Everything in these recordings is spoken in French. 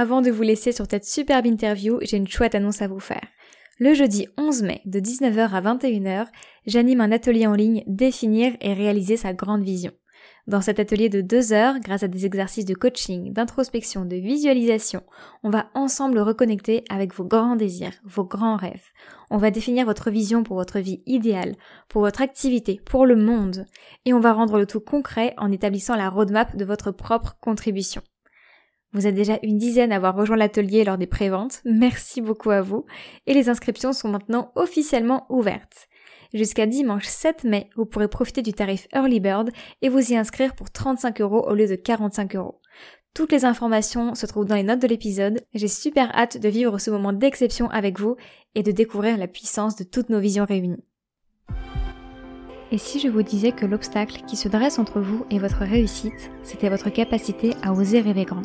Avant de vous laisser sur cette superbe interview, j'ai une chouette annonce à vous faire. Le jeudi 11 mai, de 19h à 21h, j'anime un atelier en ligne Définir et réaliser sa grande vision. Dans cet atelier de deux heures, grâce à des exercices de coaching, d'introspection, de visualisation, on va ensemble reconnecter avec vos grands désirs, vos grands rêves. On va définir votre vision pour votre vie idéale, pour votre activité, pour le monde. Et on va rendre le tout concret en établissant la roadmap de votre propre contribution. Vous êtes déjà une dizaine à avoir rejoint l'atelier lors des préventes. Merci beaucoup à vous. Et les inscriptions sont maintenant officiellement ouvertes. Jusqu'à dimanche 7 mai, vous pourrez profiter du tarif Early Bird et vous y inscrire pour 35 euros au lieu de 45 euros. Toutes les informations se trouvent dans les notes de l'épisode. J'ai super hâte de vivre ce moment d'exception avec vous et de découvrir la puissance de toutes nos visions réunies. Et si je vous disais que l'obstacle qui se dresse entre vous et votre réussite, c'était votre capacité à oser rêver grand?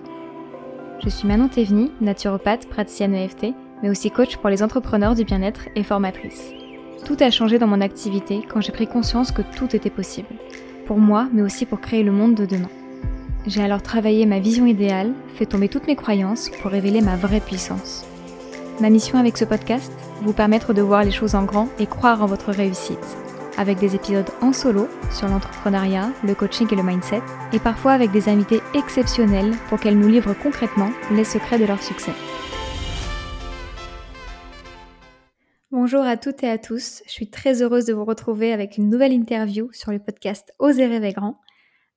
Je suis Manon Tevny, naturopathe, praticienne EFT, mais aussi coach pour les entrepreneurs du bien-être et formatrice. Tout a changé dans mon activité quand j'ai pris conscience que tout était possible. Pour moi, mais aussi pour créer le monde de demain. J'ai alors travaillé ma vision idéale, fait tomber toutes mes croyances pour révéler ma vraie puissance. Ma mission avec ce podcast, vous permettre de voir les choses en grand et croire en votre réussite. Avec des épisodes en solo sur l'entrepreneuriat, le coaching et le mindset, et parfois avec des invités exceptionnels pour qu'elles nous livrent concrètement les secrets de leur succès. Bonjour à toutes et à tous, je suis très heureuse de vous retrouver avec une nouvelle interview sur le podcast Oser rêver grand.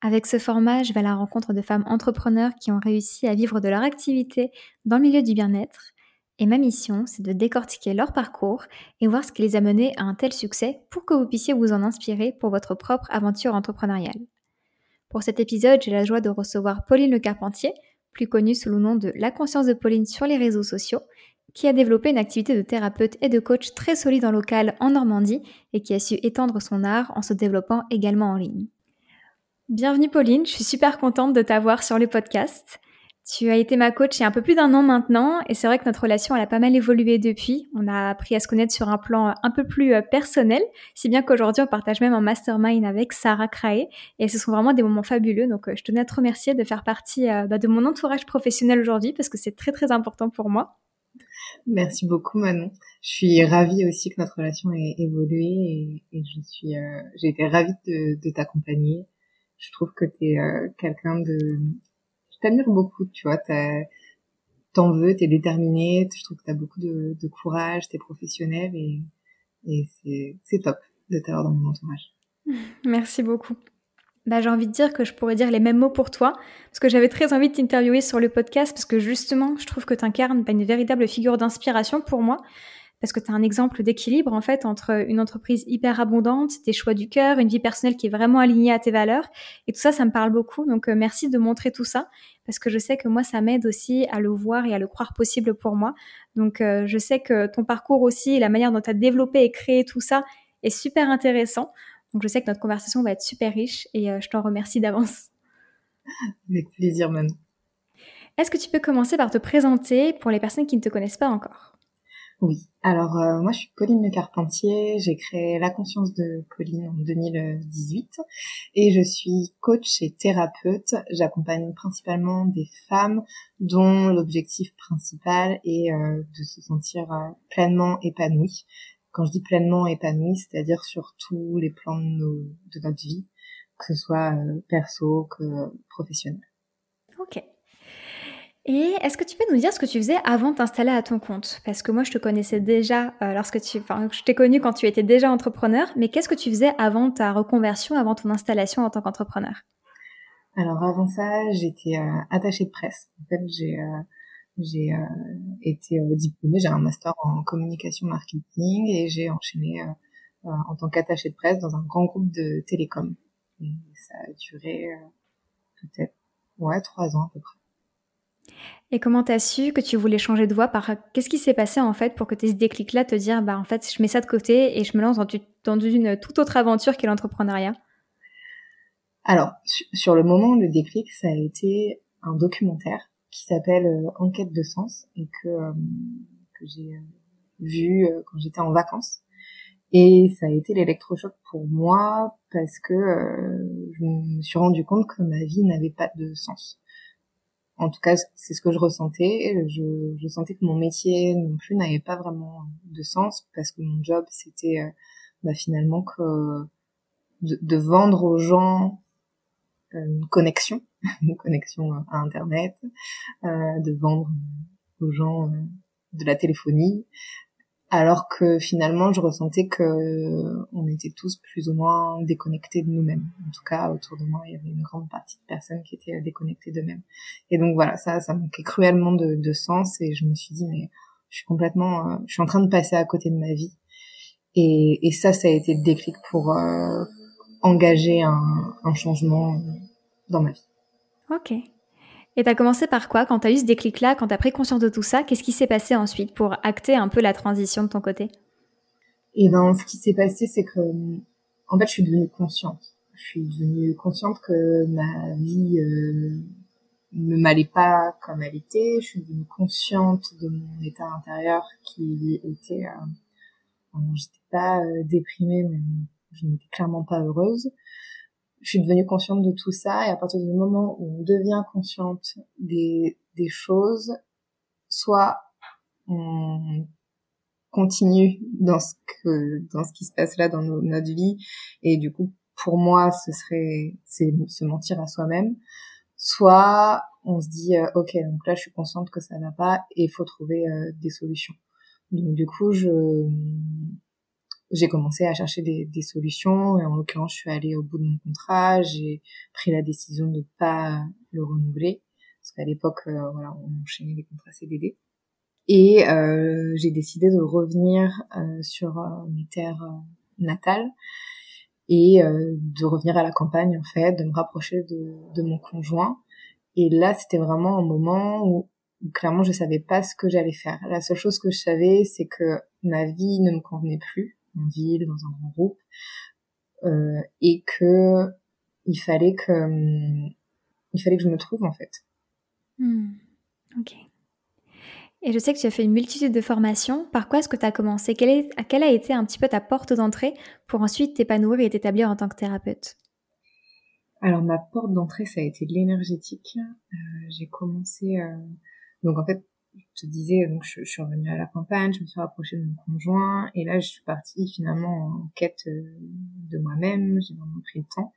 Avec ce format, je vais à la rencontre de femmes entrepreneurs qui ont réussi à vivre de leur activité dans le milieu du bien-être. Et ma mission, c'est de décortiquer leur parcours et voir ce qui les a menés à un tel succès pour que vous puissiez vous en inspirer pour votre propre aventure entrepreneuriale. Pour cet épisode, j'ai la joie de recevoir Pauline Le Carpentier, plus connue sous le nom de La conscience de Pauline sur les réseaux sociaux, qui a développé une activité de thérapeute et de coach très solide en local en Normandie et qui a su étendre son art en se développant également en ligne. Bienvenue Pauline, je suis super contente de t'avoir sur le podcast. Tu as été ma coach il y a un peu plus d'un an maintenant et c'est vrai que notre relation elle a pas mal évolué depuis. On a appris à se connaître sur un plan un peu plus euh, personnel, si bien qu'aujourd'hui on partage même un mastermind avec Sarah Crae et ce sont vraiment des moments fabuleux. Donc euh, je tenais à te remercier de faire partie euh, bah, de mon entourage professionnel aujourd'hui parce que c'est très très important pour moi. Merci beaucoup Manon. Je suis ravie aussi que notre relation ait évolué et, je suis, euh, j'ai été ravie de, t'accompagner. Je trouve que tu es euh, quelqu'un de, je t'admire beaucoup, tu vois, t'en veux, t'es déterminé, je trouve que t'as beaucoup de, courage, t'es professionnel et, c'est top de t'avoir dans mon entourage. Merci beaucoup bah, j'ai envie de dire que je pourrais dire les mêmes mots pour toi, parce que j'avais très envie de t'interviewer sur le podcast, parce que justement, je trouve que tu incarnes une véritable figure d'inspiration pour moi, parce que tu as un exemple d'équilibre en fait entre une entreprise hyper abondante, tes choix du cœur, une vie personnelle qui est vraiment alignée à tes valeurs, et tout ça, ça me parle beaucoup. Donc euh, merci de montrer tout ça, parce que je sais que moi, ça m'aide aussi à le voir et à le croire possible pour moi. Donc euh, je sais que ton parcours aussi, la manière dont tu as développé et créé tout ça est super intéressant. Donc je sais que notre conversation va être super riche et euh, je t'en remercie d'avance. Avec plaisir, Manon. Est-ce que tu peux commencer par te présenter pour les personnes qui ne te connaissent pas encore? Oui, alors euh, moi je suis Pauline Le Carpentier, j'ai créé La Conscience de Pauline en 2018 et je suis coach et thérapeute. J'accompagne principalement des femmes dont l'objectif principal est euh, de se sentir pleinement épanouies, quand je dis pleinement épanoui, c'est-à-dire sur tous les plans de, notre vie, que ce soit euh, perso que professionnel. Et est-ce que tu peux nous dire ce que tu faisais avant de t'installer à ton compte? Parce que moi, je te connaissais déjà euh, lorsque tu, enfin, je t'ai connu quand tu étais déjà entrepreneur, mais qu'est-ce que tu faisais avant ta reconversion, avant ton installation en tant qu'entrepreneur? Alors avant ça, j'étais euh, attachée de presse. En fait, j'ai j'ai euh, été euh, diplômée, j'ai un master en communication marketing et j'ai enchaîné euh, en tant qu'attachée de presse dans un grand groupe de télécom. Et ça a duré peut-être ouais trois ans à peu près. Et comment t'as su que tu voulais changer de voie par qu'est-ce qui s'est passé en fait pour que tu aies ce déclic-là, te dire bah en fait je mets ça de côté et je me lance dans, une toute autre aventure qu'est l'entrepreneuriat? Alors sur le moment le déclic ça a été un documentaire qui s'appelle euh, Enquête de sens et que, euh, j'ai euh, vu quand j'étais en vacances. Et ça a été l'électrochoc pour moi parce que je me suis rendu compte que ma vie n'avait pas de sens. En tout cas, c'est ce que je ressentais. Je, sentais que mon métier non plus n'avait pas vraiment de sens parce que mon job, c'était euh, bah, finalement que de, vendre aux gens une connexion, une connexion à Internet, euh, de vendre aux gens de la téléphonie, alors que finalement je ressentais que on était tous plus ou moins déconnectés de nous-mêmes. En tout cas, autour de moi, il y avait une grande partie de personnes qui étaient déconnectées d'eux-mêmes. Et donc voilà, ça, ça manquait cruellement de, de, sens et je me suis dit mais je suis complètement, euh, je suis en train de passer à côté de ma vie. Et, et ça, ça a été le déclic pour euh, engager un, un changement dans ma vie. Ok. Et t'as commencé par quoi Quand t'as eu ce déclic-là, quand t'as pris conscience de tout ça, qu'est-ce qui s'est passé ensuite pour acter un peu la transition de ton côté? Et eh ben, ce qui s'est passé, c'est que, en fait, je suis devenue consciente. Je suis devenue consciente que ma vie euh, ne m'allait pas comme elle était. Je suis devenue consciente de mon état intérieur qui était, euh, j'étais pas euh, déprimée, mais je n'étais clairement pas heureuse je suis devenue consciente de tout ça et à partir du moment où on devient consciente des, des choses, soit on continue dans ce que dans ce qui se passe là dans notre vie et du coup pour moi ce serait c'est se mentir à soi-même soit on se dit euh, ok donc là je suis consciente que ça va pas et il faut trouver euh, des solutions. Donc du coup je j'ai commencé à chercher des, des, solutions et en l'occurrence je suis allée au bout de mon contrat j'ai pris la décision de pas le renouveler parce qu'à l'époque euh, voilà on enchaînait les contrats CDD et euh, j'ai décidé de revenir euh, sur euh, mes terres euh, natales et de revenir à la campagne en fait de me rapprocher de, de mon conjoint. Et là c'était vraiment un moment où clairement je savais pas ce que j'allais faire. La seule chose que je savais c'est que ma vie ne me convenait plus en ville, dans un grand groupe, euh, et que il fallait que il fallait que je me trouve en fait. Hmm. Ok. Et je sais que tu as fait une multitude de formations. Par quoi est-ce que tu as commencé? Quelle, est, quelle a été un petit peu ta porte d'entrée pour ensuite t'épanouir et t'établir en tant que thérapeute? Alors ma porte d'entrée, ça a été de l'énergétique. Euh, j'ai commencé... Euh... Donc en fait, je te disais, donc je, suis revenue à la campagne, je me suis rapprochée de mon conjoint, et là je suis partie finalement en quête euh, de moi-même, j'ai vraiment pris le temps.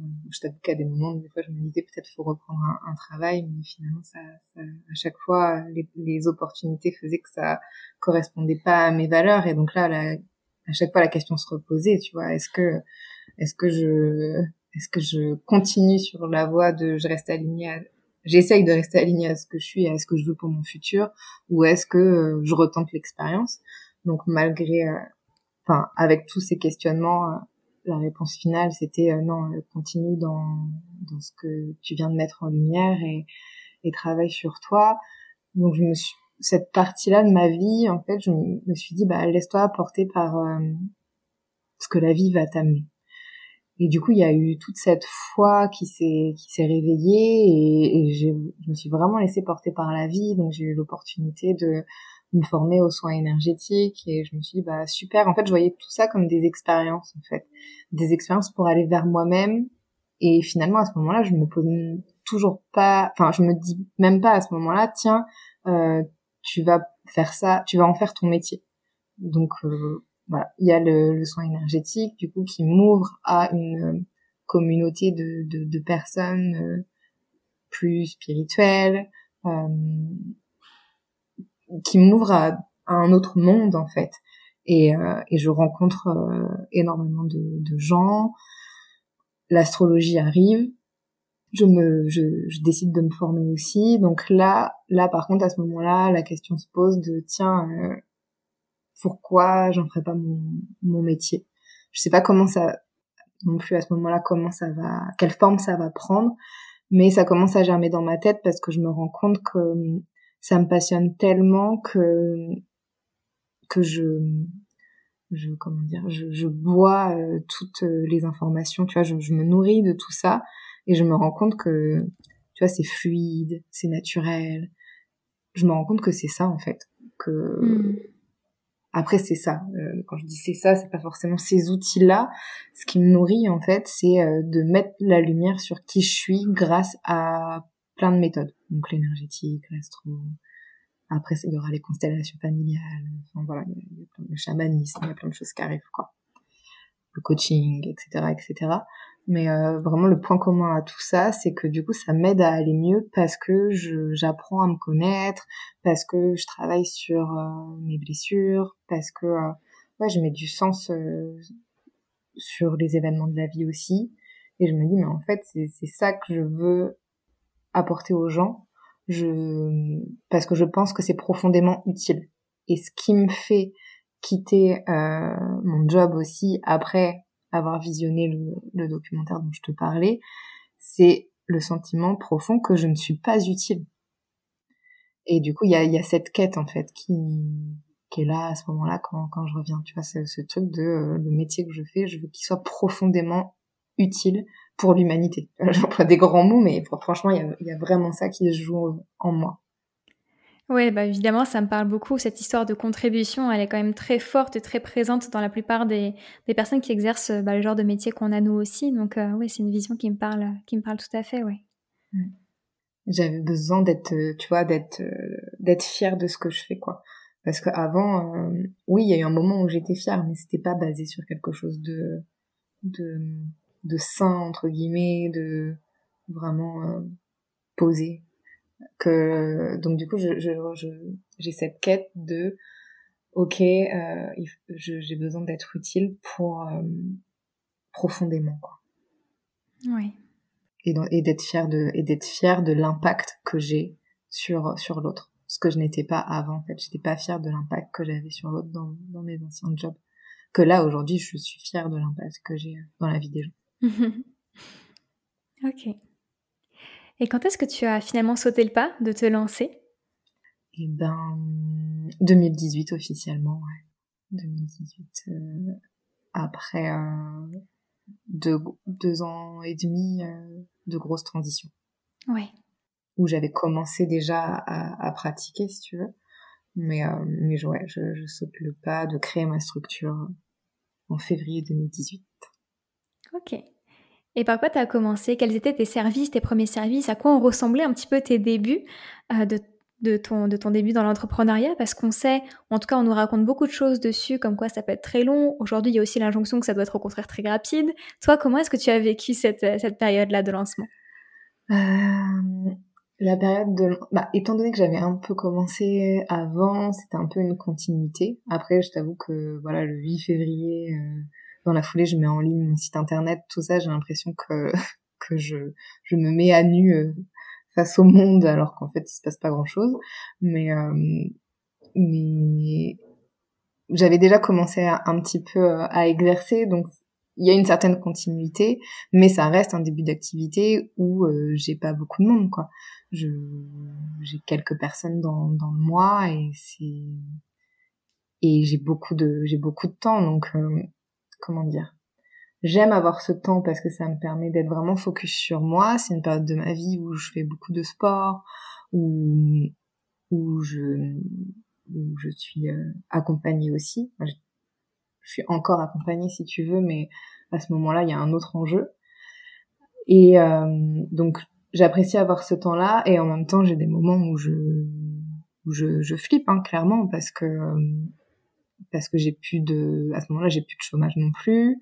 Euh, je t'avoue qu'à des moments, des fois, je me disais peut-être faut reprendre un, travail, mais finalement, ça, ça, à chaque fois, les, opportunités faisaient que ça correspondait pas à mes valeurs, et donc là, à chaque fois, la question se reposait, tu vois, est-ce que, est-ce que je, est-ce que je continue sur la voie de je reste alignée à, j'essaye de rester alignée à ce que je suis et à ce que je veux pour mon futur ou est-ce que euh, je retente l'expérience. Donc malgré euh, enfin avec tous ces questionnements euh, la réponse finale c'était non continue dans dans ce que tu viens de mettre en lumière et et travaille sur toi. Donc je me suis cette partie-là de ma vie en fait je me suis dit bah laisse-toi porter par ce que la vie va t'amener et du coup, il y a eu toute cette foi qui s'est qui s'est réveillée et, et je me suis vraiment laissée porter par la vie. Donc j'ai eu l'opportunité de me former aux soins énergétiques et je me suis dit bah super. En fait, je voyais tout ça comme des expériences en fait, des expériences pour aller vers moi-même. Et finalement, à ce moment-là, je me pose toujours pas, enfin, je me dis même pas à ce moment-là, tiens, euh, tu vas faire ça, tu vas en faire ton métier. Donc euh, voilà, il y a le, le, soin énergétique du coup qui m'ouvre à une euh, communauté de, de, de personnes euh, plus spirituelles, euh, qui m'ouvre à, un autre monde en fait. Et, euh, et je rencontre énormément de, de gens. L'astrologie arrive. Je me, je, je, décide de me former aussi. Donc là, là par contre à ce moment-là, la question se pose de tiens, pourquoi j'en ferais pas mon, métier. Je sais pas comment ça non plus à ce moment-là comment ça va, quelle forme ça va prendre, mais ça commence à germer dans ma tête parce que je me rends compte que ça me passionne tellement que que je je comment dire je, je bois euh, toutes les informations tu vois je, je, me nourris de tout ça et je me rends compte que tu vois c'est fluide c'est naturel je me rends compte que c'est ça en fait que hmm. Après, c'est ça. Euh, quand je dis c'est ça, c'est pas forcément ces outils-là. Ce qui me nourrit, en fait, c'est euh, de mettre la lumière sur qui je suis grâce à plein de méthodes. Donc l'énergétique, l'astro. Après, il y aura les constellations familiales. Enfin voilà, il y, a, plein de chamanisme, il y a plein de choses qui arrivent quoi. Le coaching, etc., etc. Mais euh, vraiment le point commun à tout ça, c'est que du coup ça m'aide à aller mieux parce que j'apprends à me connaître, parce que je travaille sur euh, mes blessures, parce que euh, ouais, je mets du sens sur les événements de la vie aussi. Et je me dis mais en fait c'est ça que je veux apporter aux gens, je parce que je pense que c'est profondément utile. Et ce qui me fait quitter mon job aussi après avoir visionné le, documentaire dont je te parlais, c'est le sentiment profond que je ne suis pas utile. Et du coup, il y a, cette quête en fait qui, qui est là à ce moment-là quand, quand je reviens. Tu vois, ce truc de euh, le métier que je fais, je veux qu'il soit profondément utile pour l'humanité. J'emploie des grands mots, mais franchement, il y a, y a vraiment ça qui se joue en moi. Oui, bah évidemment, ça me parle beaucoup. Cette histoire de contribution, elle est quand même très forte et très présente dans la plupart des, des personnes qui exercent bah, le genre de métier qu'on a nous aussi. Donc euh, oui, c'est une vision qui me parle, qui me parle tout à fait, oui. Mmh. J'avais besoin d'être, euh, tu vois, d'être, euh, d'être fière de ce que je fais, quoi. Parce qu'avant, oui, il y a eu un moment où j'étais fière, mais c'était pas basé sur quelque chose de, de, de sain entre guillemets, de vraiment posé que donc du coup je j'ai cette quête de ok euh, j'ai besoin d'être utile pour euh, profondément quoi. Oui. Et, et d'être fier de et d'être fier de l'impact que j'ai sur sur l'autre. Ce que je n'étais pas avant en fait. J'étais pas fière de l'impact que j'avais sur l'autre dans dans mes anciens jobs. Que là aujourd'hui je suis fière de l'impact que j'ai dans la vie des gens. Ok et quand est-ce que tu as finalement sauté le pas de te lancer? Eh ben, 2018 officiellement, ouais. 2018. Euh, après euh, deux, deux, ans et demi euh, de grosses transitions. Ouais. Où j'avais commencé déjà à, à, pratiquer, si tu veux. Mais, euh, mais ouais, je, je saute le pas de créer ma structure en février 2018. Ok. Et par quoi tu as commencé? Quels étaient tes services, tes premiers services? À quoi ont ressemblé un petit peu tes débuts euh, de, ton, début dans l'entrepreneuriat? Parce qu'on sait, en tout cas, on nous raconte beaucoup de choses dessus, comme quoi ça peut être très long. Aujourd'hui, il y a aussi l'injonction que ça doit être au contraire très rapide. Toi, comment est-ce que tu as vécu cette, cette période-là de lancement? Euh, La période de... Bah, étant donné que j'avais un peu commencé avant, c'était un peu une continuité. Après, je t'avoue que voilà, le 8 février... Euh dans la foulée, je mets en ligne mon site internet, tout ça. J'ai l'impression que que je je me mets à nu euh, face au monde, alors qu'en fait, il se passe pas grand chose. Mais euh, mais j'avais déjà commencé un petit peu euh, à exercer, donc il y a une certaine continuité, mais ça reste un début d'activité où j'ai pas beaucoup de monde, quoi. Je j'ai quelques personnes dans dans le mois et c'est et j'ai beaucoup de j'ai beaucoup de temps, donc comment dire J'aime avoir ce temps parce que ça me permet d'être vraiment focus sur moi. C'est une période de ma vie où je fais beaucoup de sport, où où je où je suis euh, accompagnée aussi. je, suis encore accompagnée si tu veux, mais à ce moment-là, il y a un autre enjeu. Et euh, donc j'apprécie avoir ce temps-là et en même temps j'ai des moments où je où je, je flippe hein, clairement parce que parce que j'ai plus de, à ce moment-là, j'ai plus de chômage non plus.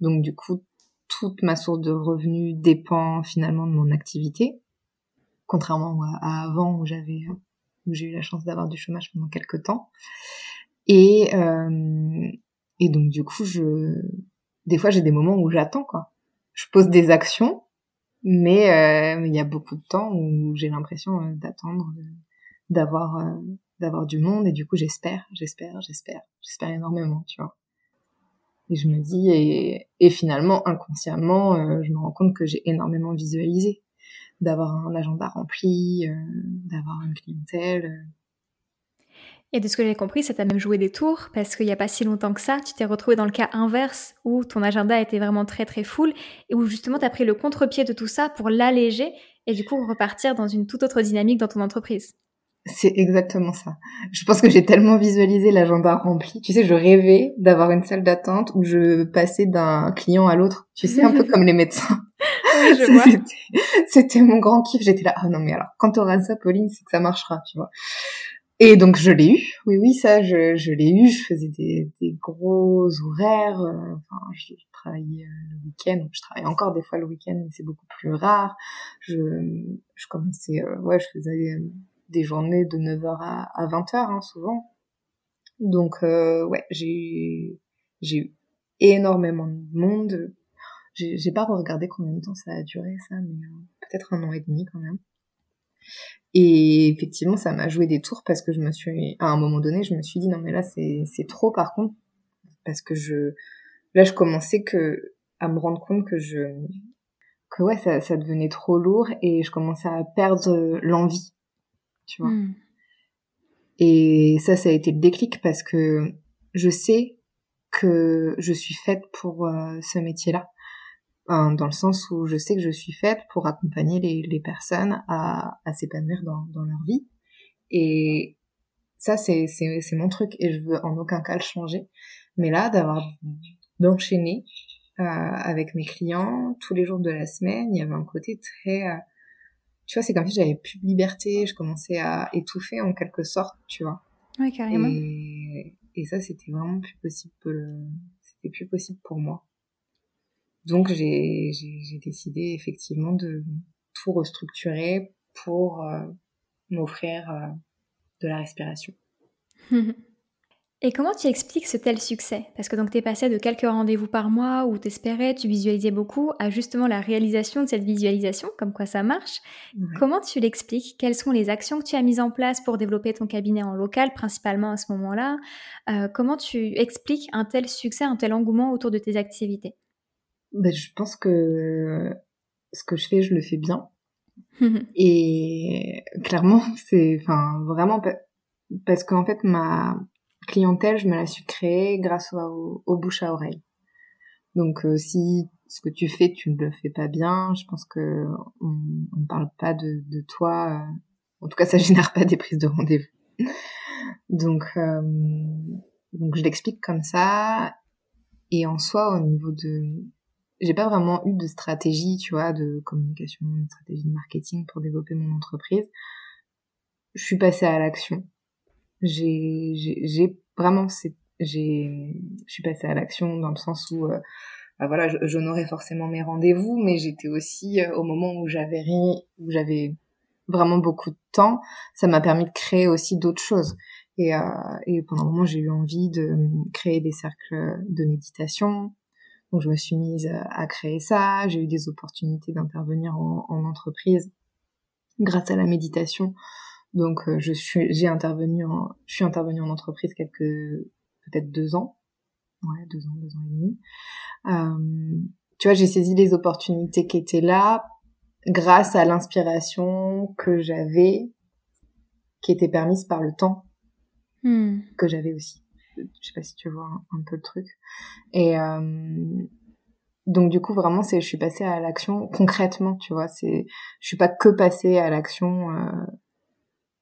Donc, du coup, toute ma source de revenus dépend finalement de mon activité. Contrairement à, avant où j'avais, où j'ai eu la chance d'avoir du chômage pendant quelques temps. Et, euh, et donc, du coup, je, des fois, j'ai des moments où j'attends, quoi. Je pose des actions, mais euh, il y a beaucoup de temps où j'ai l'impression euh, d'attendre, d'avoir d'avoir du monde et du coup j'espère, j'espère, j'espère, j'espère énormément, tu vois. Et je me dis et, finalement inconsciemment euh, je me rends compte que j'ai énormément visualisé d'avoir un agenda rempli, euh, d'avoir une clientèle. Euh. Et de ce que j'ai compris, ça t'a même joué des tours parce qu'il n'y a pas si longtemps que ça, tu t'es retrouvé dans le cas inverse où ton agenda était vraiment très très full et où justement tu as pris le contre-pied de tout ça pour l'alléger et du coup repartir dans une toute autre dynamique dans ton entreprise. C'est exactement ça. Je pense que j'ai tellement visualisé l'agenda rempli. Tu sais, je rêvais d'avoir une salle d'attente où je passais d'un client à l'autre. Tu sais, un peu comme les médecins. C'était mon grand kiff. J'étais là, ah non mais alors, quand t'auras ça, Pauline, c'est que ça marchera, tu vois. Et donc je l'ai eu, oui oui ça je, je l'ai eu, je faisais des, des gros horaires, euh, enfin je travaillais euh, le week-end, je travaille encore des fois le week-end mais c'est beaucoup plus rare. Je, je commençais, euh, ouais je faisais des journées de 9h à, à 20h hein, souvent. Donc ouais j'ai j'ai eu énormément de monde. J'ai pas regardé combien de temps ça a duré ça, mais peut-être un an et demi quand même. Et effectivement, ça m'a joué des tours parce que je me suis, à un moment donné, je me suis dit non mais là c'est c'est trop par contre parce que je là je commençais que à me rendre compte que je que ouais ça ça devenait trop lourd et je commençais à perdre l'envie, tu vois. Hmm. Et ça ça a été le déclic parce que je sais que je suis faite pour euh, ce métier-là dans le sens où je sais que je suis faite pour accompagner les, les personnes à, à s'épanouir dans, dans leur vie. Et ça, c'est, c'est, c'est mon truc et je veux en aucun cas le changer. Mais là, d'avoir d'enchaîner euh, avec mes clients tous les jours de la semaine, il y avait un côté très... Euh, tu vois, c'est comme si j'avais plus de liberté, je commençais à étouffer en quelque sorte, tu vois. Oui, carrément. Et, et ça, c'était vraiment plus possible. C'était plus possible pour moi. Donc j'ai décidé effectivement de tout restructurer pour euh, m'offrir euh, de la respiration. Et comment tu expliques ce tel succès? Parce que donc tu es passé de quelques rendez-vous par mois où tu espérais, tu visualisais beaucoup, à justement la réalisation de cette visualisation, comme quoi ça marche. Comment tu l'expliques? Quelles sont les actions que tu as mises en place pour développer ton cabinet en local, principalement à ce moment-là? Euh, Comment tu expliques un tel succès, un tel engouement autour de tes activités? Ben, je pense que ce que je fais, je le fais bien. et clairement, c'est enfin vraiment parce qu'en fait ma clientèle, je me la suis créée grâce au, bouche à oreille. Donc euh, si ce que tu fais, tu ne le fais pas bien, je pense que on, on parle pas de, toi. Euh, en tout cas, ça génère pas des prises de rendez-vous. donc euh, donc je l'explique comme ça. Et en soi, au niveau de j'ai pas vraiment eu de stratégie, tu vois, de communication, de stratégie de marketing pour développer mon entreprise. Je suis passée à l'action. J'ai, j'ai, vraiment, j'ai, je suis passée à l'action dans le sens où, euh, bah voilà, j'honorais forcément mes rendez-vous, mais j'étais aussi euh, au moment où j'avais rien, où j'avais vraiment beaucoup de temps, ça m'a permis de créer aussi d'autres choses. Et, euh, et pendant un moment, j'ai eu envie de créer des cercles de méditation, donc je me suis mise à créer ça. J'ai eu des opportunités d'intervenir en, entreprise grâce à la méditation. Donc euh, je suis, j'ai intervenu en, je suis intervenue en entreprise quelques, peut-être deux ans. Ouais, deux ans, deux ans et demi. Euh, tu vois, j'ai saisi les opportunités qui étaient là grâce à l'inspiration que j'avais, qui était permise par le temps hmm. que j'avais aussi je sais pas si tu vois un, peu le truc. Et euh, donc du coup vraiment c'est je suis passée à l'action concrètement, tu vois, c'est je suis pas que passée à l'action euh,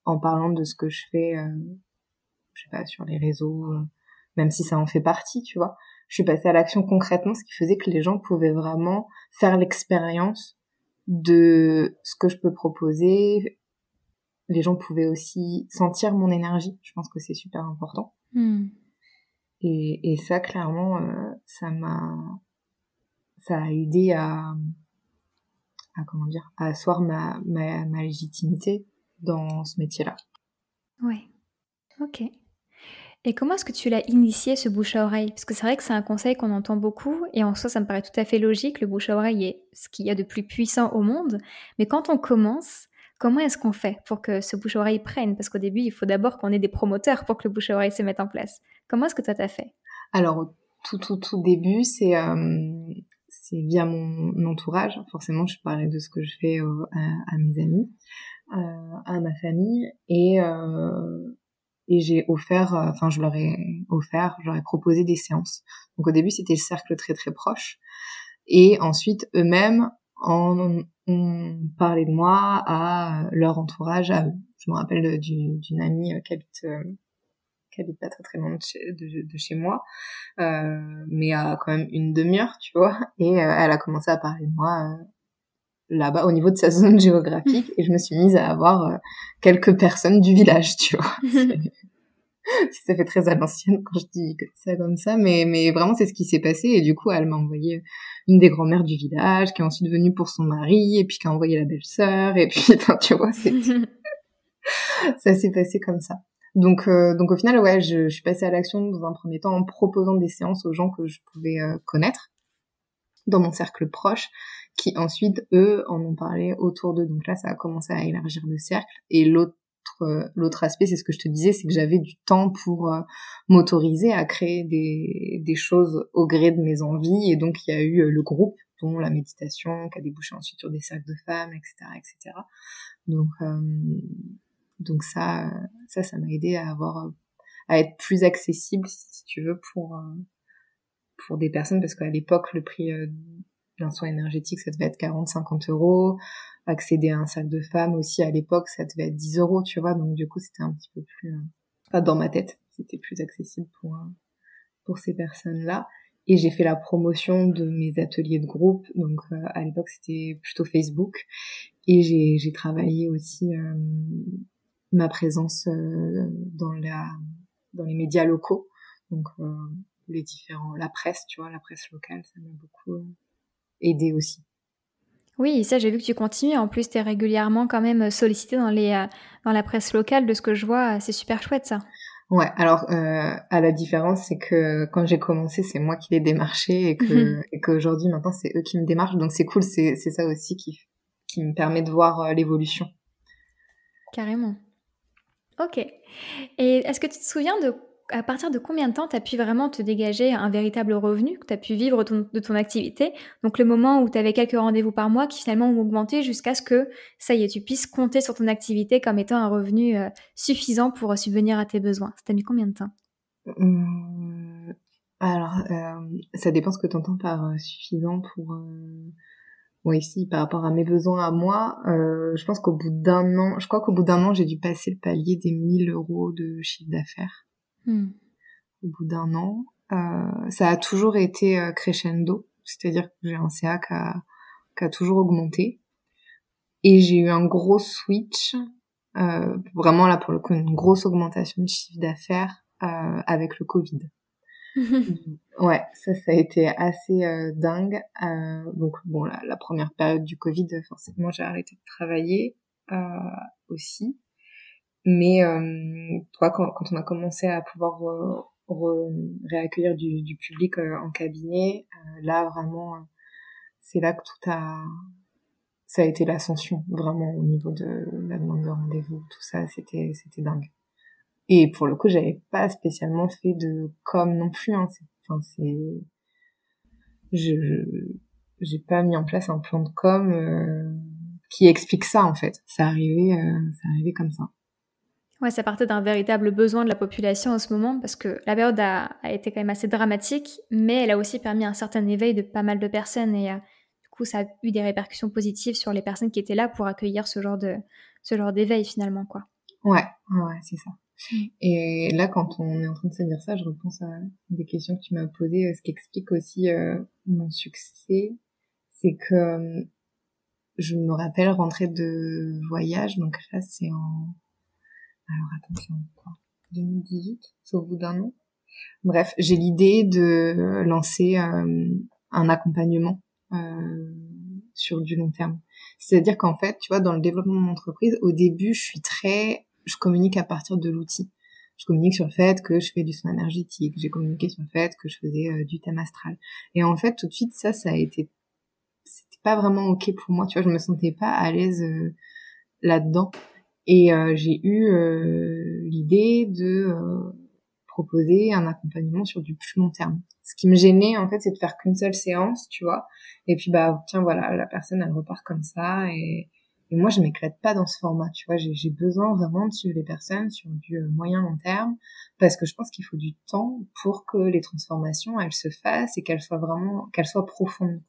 en parlant de ce que je fais euh, je sais pas sur les réseaux euh, même si ça en fait partie, tu vois. Je suis passée à l'action concrètement, ce qui faisait que les gens pouvaient vraiment faire l'expérience de ce que je peux proposer. Les gens pouvaient aussi sentir mon énergie. Je pense que c'est super important. Hmm. Et, et ça, clairement, euh, ça m'a, ça a aidé à, à comment dire, à asseoir ma, ma, ma légitimité dans ce métier-là. Ouais. Ok. Et comment est-ce que tu l'as initié ce bouche à oreille? Parce que c'est vrai que c'est un conseil qu'on entend beaucoup et en soi ça me paraît tout à fait logique. Le bouche à oreille est ce qu'il y a de plus puissant au monde. Mais quand on commence, comment est-ce qu'on fait pour que ce bouche à oreille prenne? Parce qu'au début, il faut d'abord qu'on ait des promoteurs pour que le bouche à oreille se mette en place. Comment est-ce que toi t'as fait? Alors, tout, tout, tout début, c'est euh, c'est via mon entourage. Forcément, je parlais de ce que je fais euh, à, mes amis, à ma famille, et et j'ai offert, enfin, je leur ai offert, je leur ai proposé des séances. Donc au début, c'était le cercle très très proche, et ensuite eux-mêmes ont parlé de moi à leur entourage, à eux. Je me rappelle d'une amie qui habite qui habite pas très très loin de chez, moi, euh, mais à quand même une demi-heure, tu vois. Et euh, elle a commencé à parler de moi euh, là-bas au niveau de sa zone géographique et je me suis mise à avoir quelques personnes du village, tu vois. ça fait très à l'ancienne quand je dis ça comme ça, mais, mais vraiment c'est ce qui s'est passé et du coup elle m'a envoyé une des grand-mères du village qui est ensuite venue pour son mari et puis qui a envoyé la belle-sœur et puis tu vois ça s'est passé comme ça. Donc euh, donc au final ouais je, je suis passée à l'action dans un premier temps en proposant des séances aux gens que je pouvais euh, connaître dans mon cercle proche qui ensuite eux en ont parlé autour d'eux donc là ça a commencé à élargir le cercle et l'autre euh, l'autre aspect, c'est ce que je te disais, c'est que j'avais du temps pour euh, m'autoriser à créer des, des choses au gré de mes envies. Et donc, il y a eu euh, le groupe, dont la méditation, qui a débouché ensuite sur des cercles de femmes, etc., etc. Donc, donc ça, ça, ça m'a aidé à avoir, à être plus accessible, si tu veux, pour pour des personnes, parce qu'à l'époque, le prix d'un soin énergétique, ça devait être 40-50 euros accéder à un sac de femmes aussi à l'époque, ça devait être 10 euros, tu vois. Donc du coup, c'était un petit peu plus, euh, dans ma tête, c'était plus accessible pour euh, pour ces personnes-là. Et j'ai fait la promotion de mes ateliers de groupe. Donc euh, à l'époque, c'était plutôt Facebook. Et j'ai j'ai travaillé aussi ma présence dans la dans les médias locaux. Donc les différents, la presse, tu vois, la presse locale, ça m'a beaucoup aidé aussi. Oui, ça j'ai vu que tu continues. En plus, tu es régulièrement quand même sollicité dans, les, euh, dans la presse locale, de ce que je vois. C'est super chouette ça. Ouais, alors euh, à la différence, c'est que quand j'ai commencé, c'est moi qui les démarchais et que mhm. et qu'aujourd'hui maintenant c'est eux qui me démarchent. Donc c'est cool, c'est c'est ça aussi qui qui me permet de voir euh, l'évolution. Carrément. Ok. Et est-ce que tu te souviens de à partir de combien de temps tu as pu vraiment te dégager un véritable revenu, que tu as pu vivre de ton activité? Donc le moment où tu avais quelques rendez-vous par mois qui finalement ont augmenté jusqu'à ce que, ça y est, tu puisses compter sur ton activité comme étant un revenu euh, suffisant pour euh, subvenir à tes besoins. Ça t'a mis combien de temps? Mmh, Alors, euh, ça dépend ce que tu entends par suffisant pour... Oui, si, par rapport à mes besoins à moi, je pense qu'au bout d'un an, je crois qu'au bout d'un an, j'ai dû passer le palier des 1000 euros de chiffre d'affaires. Hmm. Au bout d'un an, euh, ça a toujours été euh, crescendo, c'est-à-dire que j'ai un CA qui a, qui a toujours augmenté. Et j'ai eu un gros switch, euh, vraiment là pour le coup une grosse augmentation de chiffre d'affaires euh, avec le Covid. ouais, ça, ça a été assez euh, dingue. Euh, donc bon, la, la, première période du Covid, forcément, j'ai arrêté de travailler euh, aussi. Mais euh, toi, quand, quand, on a commencé à pouvoir réaccueillir du, du, public euh, en cabinet, euh, là vraiment, c'est là que tout a, ça a été l'ascension vraiment au niveau de la demande de rendez-vous, tout ça, c'était c'était dingue. Et pour le coup, j'avais pas spécialement fait de com non plus. Hein. Enfin, c'est, je, j'ai pas mis en place un plan de com euh, qui explique ça en fait. Ça arrivait, euh, ça arrivait comme ça. Ouais, ça partait d'un véritable besoin de la population en ce moment parce que la période a, été quand même assez dramatique, mais elle a aussi permis un certain éveil de pas mal de personnes et euh, du coup ça a eu des répercussions positives sur les personnes qui étaient là pour accueillir ce genre de ce genre d'éveil finalement quoi. Ouais, ouais, c'est ça. Mm. Et là, quand on est en train de se dire ça, je repense à des questions que tu m'as posées, euh, ce qui explique aussi euh, mon succès, c'est que je me rappelle rentrer de voyage, donc là c'est en alors attention, quoi 2018, c'est au bout d'un an? Bref, j'ai l'idée de lancer euh, un accompagnement euh, sur du long terme. C'est-à-dire qu'en fait, tu vois, dans le développement de mon entreprise, au début, je suis très, je communique à partir de l'outil. Je communique sur le fait que je fais du soin énergétique. J'ai communiqué sur le fait que je faisais euh, du thème astral. Et en fait, tout de suite, ça, ça a été, c'était pas vraiment ok pour moi. Tu vois, je me sentais pas à l'aise là-dedans. Et euh, j'ai eu euh, l'idée de euh, proposer un accompagnement sur du plus long terme. Ce qui me gênait en fait, c'est de faire qu'une seule séance, tu vois. Et puis bah tiens voilà, la personne elle repart comme ça et, moi je m'éclate pas dans ce format, tu vois. J'ai besoin vraiment de suivre les personnes sur du moyen long terme parce que je pense qu'il faut du temps pour que les transformations elles se fassent et qu'elles soient vraiment qu'elles soient profondes.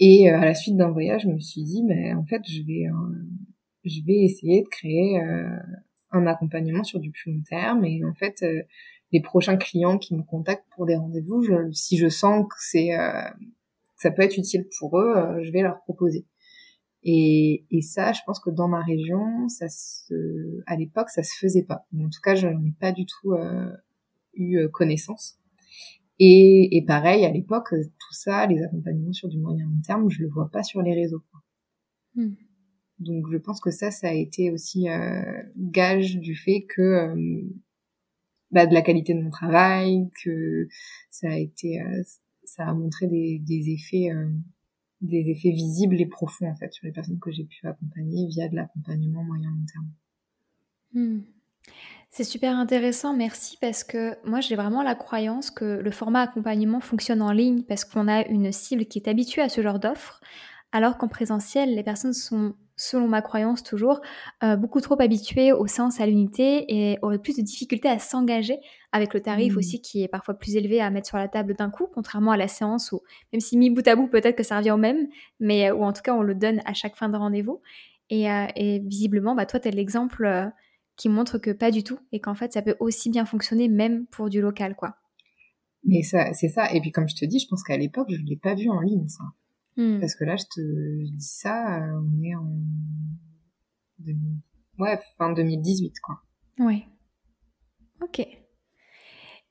Et à la suite d'un voyage, je me suis dit mais en fait je vais je vais essayer de créer euh, un accompagnement sur du plus long terme et en fait euh, les prochains clients qui me contactent pour des rendez-vous, si je sens que c'est euh, ça peut être utile pour eux, je vais leur proposer. Et, et ça, je pense que dans ma région, ça se, à l'époque, ça se faisait pas. En tout cas, je n'en ai pas du tout euh, eu connaissance. Et, et pareil, à l'époque, tout ça, les accompagnements sur du moyen long terme, je le vois pas sur les réseaux. Hmm. Donc, je pense que ça, ça a été aussi euh, gage du fait que euh, bah, de la qualité de mon travail, que ça a été, ça a montré des, effets des effets visibles et profonds en fait sur les personnes que j'ai pu accompagner via de l'accompagnement moyen long terme. Hmm. C'est super intéressant, merci, parce que moi j'ai vraiment la croyance que le format accompagnement fonctionne en ligne parce qu'on a une cible qui est habituée à ce genre d'offre, alors qu'en présentiel, les personnes sont selon ma croyance toujours, euh, beaucoup trop habitués au sens à l'unité et auraient plus de difficultés à s'engager avec le tarif mmh. aussi qui est parfois plus élevé à mettre sur la table d'un coup, contrairement à la séance où, même si mis bout à bout, peut-être que ça revient au même, mais euh, ou en tout cas on le donne à chaque fin de rendez-vous. Et, euh, visiblement, bah, toi, tu es l'exemple qui montre que pas du tout et qu'en fait, ça peut aussi bien fonctionner même pour du local, quoi. Mais ça, c'est ça. Et puis, comme je te dis, je pense qu'à l'époque, je ne l'ai pas vu en ligne, ça. Hmm. Parce que là, je te dis ça, euh, on est en... Ouais, fin 2018, quoi. Ouais. Ok.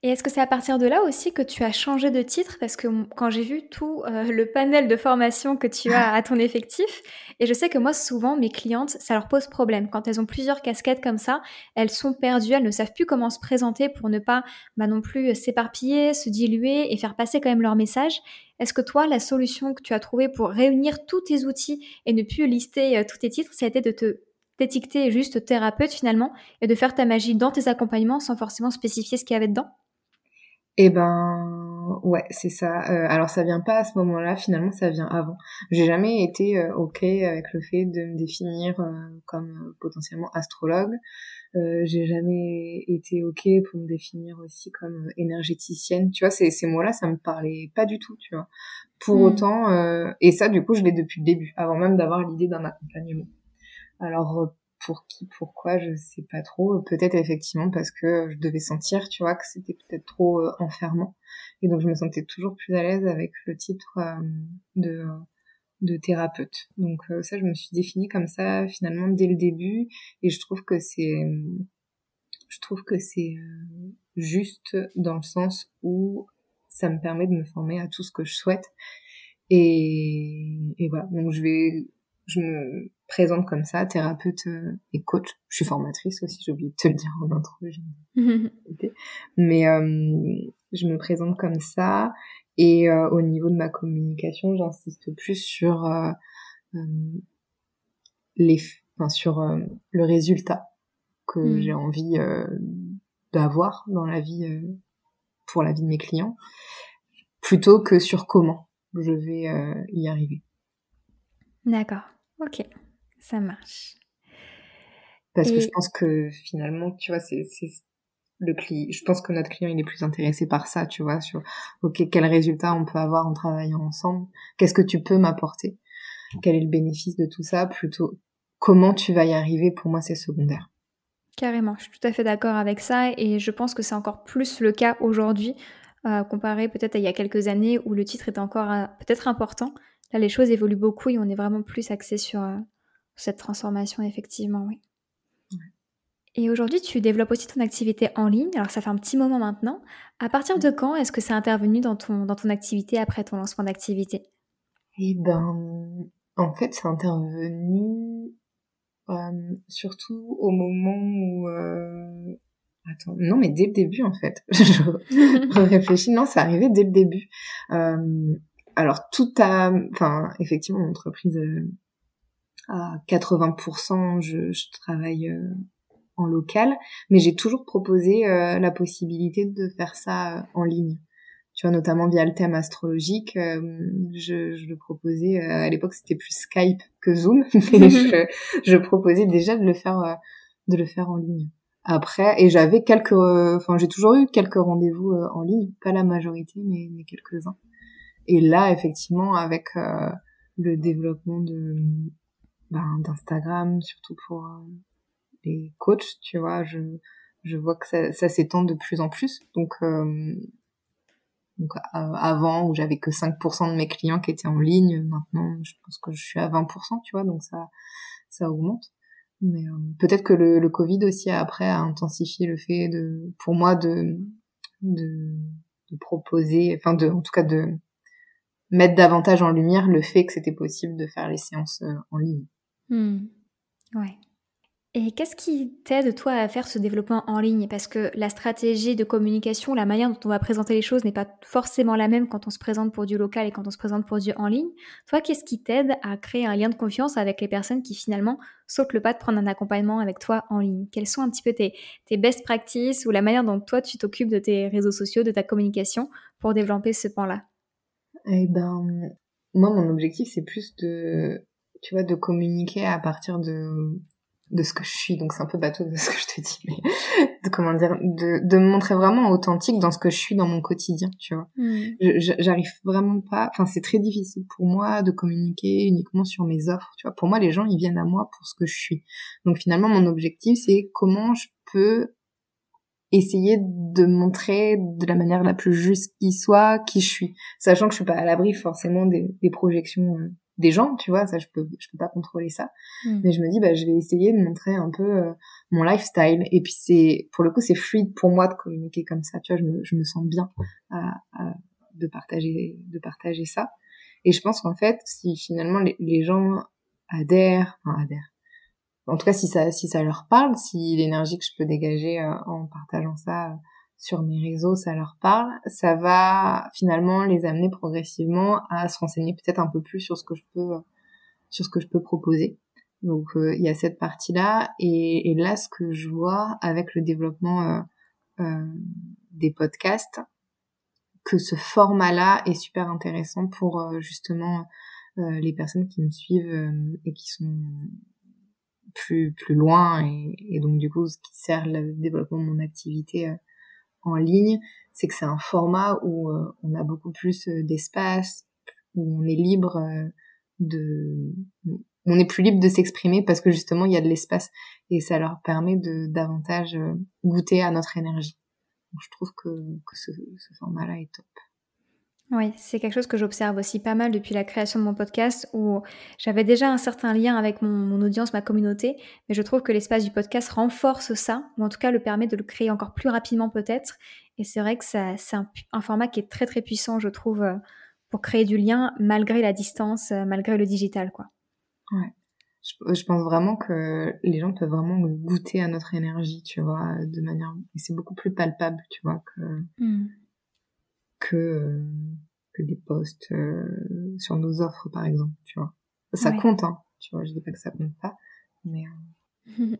Et est-ce que c'est à partir de là aussi que tu as changé de titre? Parce que quand j'ai vu tout euh, le panel de formation que tu as à ton effectif, et je sais que moi, souvent, mes clientes, ça leur pose problème. Quand elles ont plusieurs casquettes comme ça, elles sont perdues, elles ne savent plus comment se présenter pour ne pas bah, non plus s'éparpiller, se diluer et faire passer quand même leur message. Est-ce que toi, la solution que tu as trouvée pour réunir tous tes outils et ne plus lister euh, tous tes titres, ça a été de te d'étiqueter juste thérapeute finalement et de faire ta magie dans tes accompagnements sans forcément spécifier ce qu'il y avait dedans? Eh ben, ouais, c'est ça. Euh, alors ça vient pas à ce moment-là, finalement ça vient avant. J'ai jamais été euh, ok avec le fait de me définir euh, comme potentiellement astrologue. J'ai jamais été ok pour me définir aussi comme énergéticienne. Tu vois, ces, ces mots-là, ça me parlait pas du tout, tu vois. Pour hmm. autant, et ça, du coup, je l'ai depuis le début, avant même d'avoir l'idée d'un accompagnement. Alors pour qui, pourquoi, je sais pas trop. Peut-être effectivement parce que je devais sentir, tu vois, que c'était peut-être trop euh, enfermant. Et donc je me sentais toujours plus à l'aise avec le titre euh, de de thérapeute. Donc euh, ça, je me suis définie comme ça finalement dès le début, et je trouve que c'est, je trouve que c'est juste dans le sens où ça me permet de me former à tout ce que je souhaite. Et, et voilà. Donc je vais, je me présente comme ça, thérapeute euh, et coach. Je suis formatrice aussi, j'ai oublié de te le dire en intro. Mais euh, je me présente comme ça. Et euh, au niveau de ma communication, j'insiste plus sur les, enfin, sur le résultat que hmm. j'ai envie d'avoir dans la vie pour la vie de mes clients, plutôt que sur comment je vais y arriver. D'accord. Ok. Ça marche. Parce que je pense que finalement, tu vois, c'est le client. Je pense que notre client, il est plus intéressé par ça, tu vois, sur ok, quel résultat on peut avoir en travaillant ensemble? Qu'est-ce que tu peux m'apporter? Quel est le bénéfice de tout ça? Plutôt, comment tu vas y arriver? Pour moi, c'est secondaire. Carrément, je suis tout à fait d'accord avec ça et je pense que c'est encore plus le cas aujourd'hui, euh, comparé peut-être à il y a quelques années où le titre était encore euh, peut-être important. Là, les choses évoluent beaucoup et on est vraiment plus axé sur, euh, cette transformation, effectivement, oui. Et aujourd'hui, tu développes aussi ton activité en ligne. Alors, ça fait un petit moment maintenant. À partir de quand est-ce que c'est intervenu dans ton, dans ton activité après ton lancement d'activité? Eh ben, en fait, c'est intervenu euh, surtout au moment où... Euh... Attends, non, mais dès le début, en fait. je réfléchis. Non, c'est arrivé dès le début. Euh, alors, tout a... Enfin, effectivement, l'entreprise euh, à 80%, je, je travaille euh, en local, mais j'ai toujours proposé euh, la possibilité de faire ça euh, en ligne. Tu vois, notamment via le thème astrologique, je, je, le proposais. à l'époque, c'était plus Skype que Zoom, mais je, je, proposais déjà de le faire, de le faire en ligne. Après, et j'avais quelques, enfin, j'ai toujours eu quelques rendez-vous en ligne, pas la majorité, mais, mais quelques-uns. Et là, effectivement, avec le développement de ben, d'Instagram, surtout pour euh, les coachs, tu vois, je, je vois que ça, ça s'étend de plus en plus. Donc, euh, Donc avant où j'avais que 5% de mes clients qui étaient en ligne, maintenant je pense que je suis à 20%, tu vois, donc ça ça augmente. Mais euh, peut-être que le, le, Covid aussi après a intensifié le fait de, pour moi, de, de, de proposer, enfin de, en tout cas de mettre davantage en lumière le fait que c'était possible de faire les séances euh, en ligne. Mmh. Ouais. Et qu'est-ce qui t'aide, toi, à faire ce développement en ligne? Parce que la stratégie de communication, la manière dont on va présenter les choses n'est pas forcément la même quand on se présente pour du local et quand on se présente pour du en ligne. Toi, qu'est-ce qui t'aide à créer un lien de confiance avec les personnes qui finalement sautent le pas de prendre un accompagnement avec toi en ligne? Quelles sont un petit peu tes, tes best practices ou la manière dont toi, tu t'occupes de tes réseaux sociaux, de ta communication pour développer ce pan-là? Eh ben, moi, mon objectif, c'est plus de, tu vois, de communiquer à partir de de ce que je suis, donc c'est un peu bateau de ce que je te dis, mais de, comment dire, de, de me montrer vraiment authentique dans ce que je suis dans mon quotidien, tu vois. Mm. J'arrive vraiment pas, enfin c'est très difficile pour moi de communiquer uniquement sur mes offres, tu vois. Pour moi, les gens ils viennent à moi pour ce que je suis. Donc finalement, mon objectif c'est comment je peux essayer de montrer de la manière la plus juste qui soit qui je suis, sachant que je suis pas à l'abri forcément des, des projections euh, des gens, tu vois, ça je peux je peux pas contrôler ça. Hmm. Mais je me dis bah je vais essayer de montrer un peu euh, mon lifestyle et puis c'est pour le coup c'est fluide pour moi de communiquer comme ça, tu vois, je me je me sens bien à, à, de partager de partager ça. Et je pense qu'en fait, si finalement les, les gens adhèrent, enfin adhèrent. En tout cas, si ça si ça leur parle, si l'énergie que je peux dégager euh, en partageant ça euh, sur mes réseaux, ça leur parle, ça va finalement les amener progressivement à se renseigner peut-être un peu plus sur ce que je peux sur ce que je peux proposer. Donc euh, il y a cette partie-là et, et, là ce que je vois avec le développement euh, euh, des podcasts, que ce format-là est super intéressant pour euh, justement euh, les personnes qui me suivent et qui sont plus plus loin et, et, donc du coup ce qui sert le développement de mon activité en ligne, c'est que c'est un format où euh, on a beaucoup plus euh, d'espace, où on est libre euh, de, on est plus libre de s'exprimer parce que justement il y a de l'espace et ça leur permet de davantage goûter à notre énergie. Je trouve que, que ce, ce format-là est top. Oui, c'est quelque chose que j'observe aussi pas mal depuis la création de mon podcast où j'avais déjà un certain lien avec mon, audience, ma communauté, mais je trouve que l'espace du podcast renforce ça, ou en tout cas le permet de le créer encore plus rapidement peut-être. Et c'est vrai que c'est un, format qui est très très puissant, je trouve, euh, pour créer du lien malgré la distance, euh, malgré le digital, quoi. Ouais. Je, pense vraiment que les gens peuvent vraiment goûter à notre énergie, tu vois, de manière... Et c'est beaucoup plus palpable, tu vois, que... Mmh que que des posts euh, sur nos offres par exemple tu vois. Ça compte hein. Tu vois je dis pas que ça compte pas mais euh.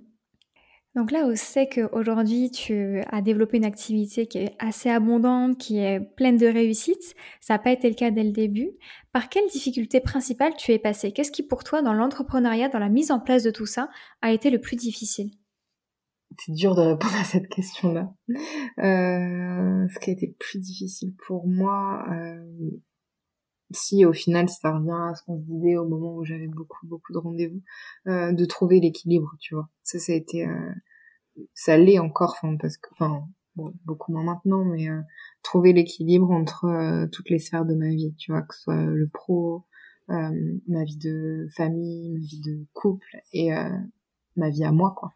donc là on sait qu'aujourd'hui tu as développé une activité qui est assez abondante qui est pleine de réussites. Ça n'a pas été le cas dès le début. Par quelle difficulté principale tu es passé? Qu'est-ce qui pour toi dans l'entrepreneuriat dans la mise en place de tout ça a été le plus difficile? C'est dur de répondre à cette question-là. Euh, ce qui a été plus difficile pour moi, euh, si au final ça revient à ce qu'on se disait au moment où j'avais beaucoup beaucoup de rendez-vous, euh, de trouver l'équilibre, tu vois. Ça, ça a été, euh, ça l'est encore, enfin parce que, enfin bon, beaucoup moins maintenant, mais euh, trouver l'équilibre entre euh, toutes les sphères de ma vie, tu vois, que ce soit le pro, ma vie de famille, ma vie de couple et ma vie à moi, quoi.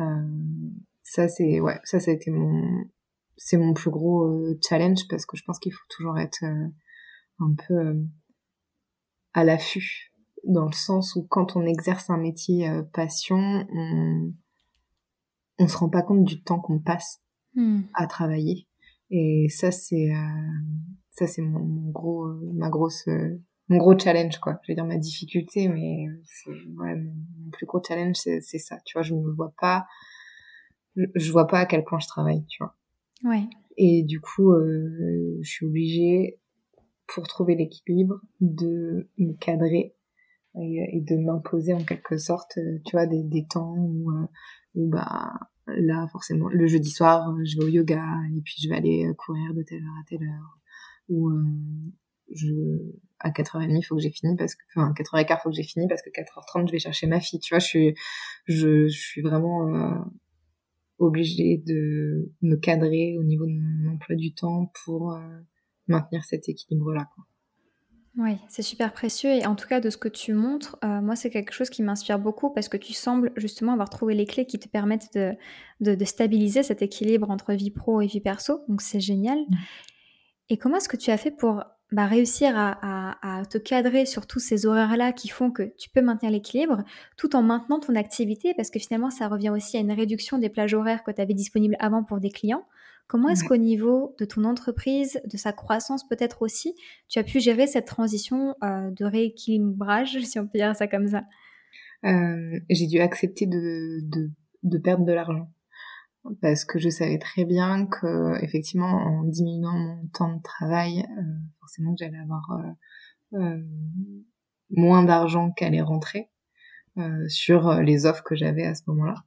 Euh, ça c'est ouais, ça ça a été mon c'est mon plus gros euh, challenge parce que je pense qu'il faut toujours être euh, un peu à l'affût dans le sens où quand on exerce un métier passion, on on se rend pas compte du temps qu'on passe hmm. à travailler et ça c'est ça c'est mon, mon, gros ma grosse mon gros challenge quoi. Je vais dire ma difficulté mais ouais, mon, plus gros challenge c'est ça tu vois. Je me vois pas je vois pas à quel point je travaille tu vois. Ouais. Et du coup euh, je suis obligée pour trouver l'équilibre de me cadrer et, de m'imposer en quelque sorte tu vois des, des temps où, euh, où bah là forcément le jeudi soir je vais au yoga et puis je vais aller courir de telle heure à telle heure. Ou euh, je à 4h30 il faut que j'ai fini parce que enfin 4h15 faut que j'ai fini parce que 4h30 je vais chercher ma fille tu vois je suis je, je suis vraiment euh, obligée de me cadrer au niveau de mon emploi du temps pour euh, maintenir cet équilibre-là. Oui, c'est super précieux et en tout cas de ce que tu montres, euh, moi c'est quelque chose qui m'inspire beaucoup parce que tu sembles justement avoir trouvé les clés qui te permettent de, de, stabiliser cet équilibre entre vie pro et vie perso, donc c'est génial. Mmh. Et comment est-ce que tu as fait pour bah, réussir à, te cadrer sur tous ces horaires-là qui font que tu peux maintenir l'équilibre tout en maintenant ton activité parce que finalement ça revient aussi à une réduction des plages horaires que tu avais disponibles avant pour des clients. Comment est-ce qu'au niveau de ton entreprise, de sa croissance peut-être aussi, tu as pu gérer cette transition euh, de rééquilibrage, si on peut dire ça comme ça? Euh, J'ai dû accepter de, de, perdre de l'argent parce que je savais très bien que effectivement en diminuant mon temps de travail, euh, forcément que j'allais avoir moins d'argent qu'allait rentrer sur les offres que j'avais à ce moment-là.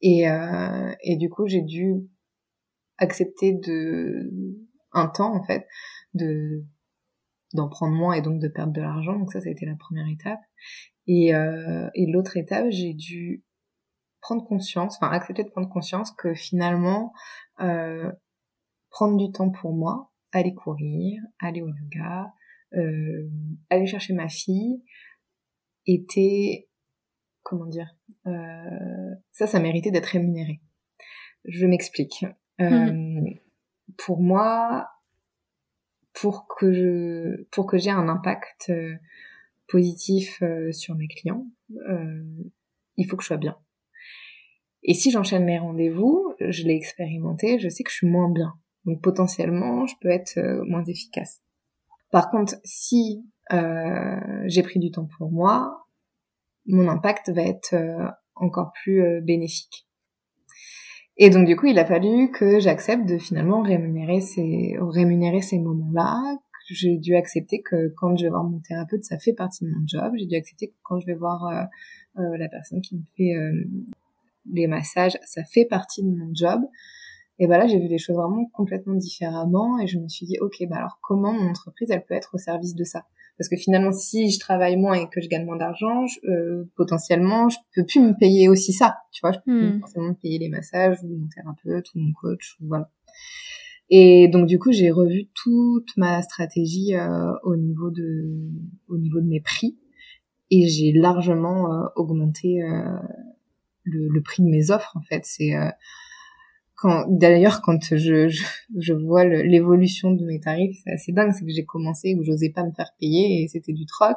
Et, et du coup, j'ai dû accepter de un temps en fait de d'en prendre moins et donc de perdre de l'argent. Donc ça, ça a été la première étape. Et, euh, et l'autre étape, j'ai dû prendre conscience, enfin accepter de prendre conscience que finalement, euh, prendre du temps pour moi, aller courir, aller au yoga, euh, aller chercher ma fille, était, comment dire, euh, ça, ça méritait d'être rémunéré. Je m'explique. Mhm. Pour moi, pour que je, pour que j'ai un impact positif sur mes clients, il faut que je sois bien. Et si j'enchaîne mes rendez-vous, je l'ai expérimenté, je sais que je suis moins bien. Donc potentiellement, je peux être moins efficace. Par contre, si j'ai pris du temps pour moi, mon impact va être encore plus bénéfique. Et donc du coup, il a fallu que j'accepte de finalement rémunérer ces rémunérer ces moments-là. J'ai dû accepter que quand je vais voir mon thérapeute, ça fait partie de mon job. J'ai dû accepter que quand je vais voir euh, euh, la personne qui me fait euh, les massages, ça fait partie de mon job. Et bah là, j'ai vu les choses vraiment complètement différemment et je me suis dit, ok, bah alors comment mon entreprise, elle peut être au service de ça? Parce que finalement, si je travaille moins et que je gagne moins d'argent, euh, potentiellement, je peux plus me payer aussi ça. Tu vois, je peux plus hmm. forcément me payer les massages ou mon thérapeute ou mon coach. Ou voilà. Et donc du coup, j'ai revu toute ma stratégie euh, au niveau de au niveau de mes prix et j'ai largement euh, augmenté euh, le, le, prix de mes offres. En fait, c'est d'ailleurs quand je, je, je vois l'évolution de mes tarifs c'est assez dingue. C'est que j'ai commencé où j'osais pas me faire payer et c'était du troc.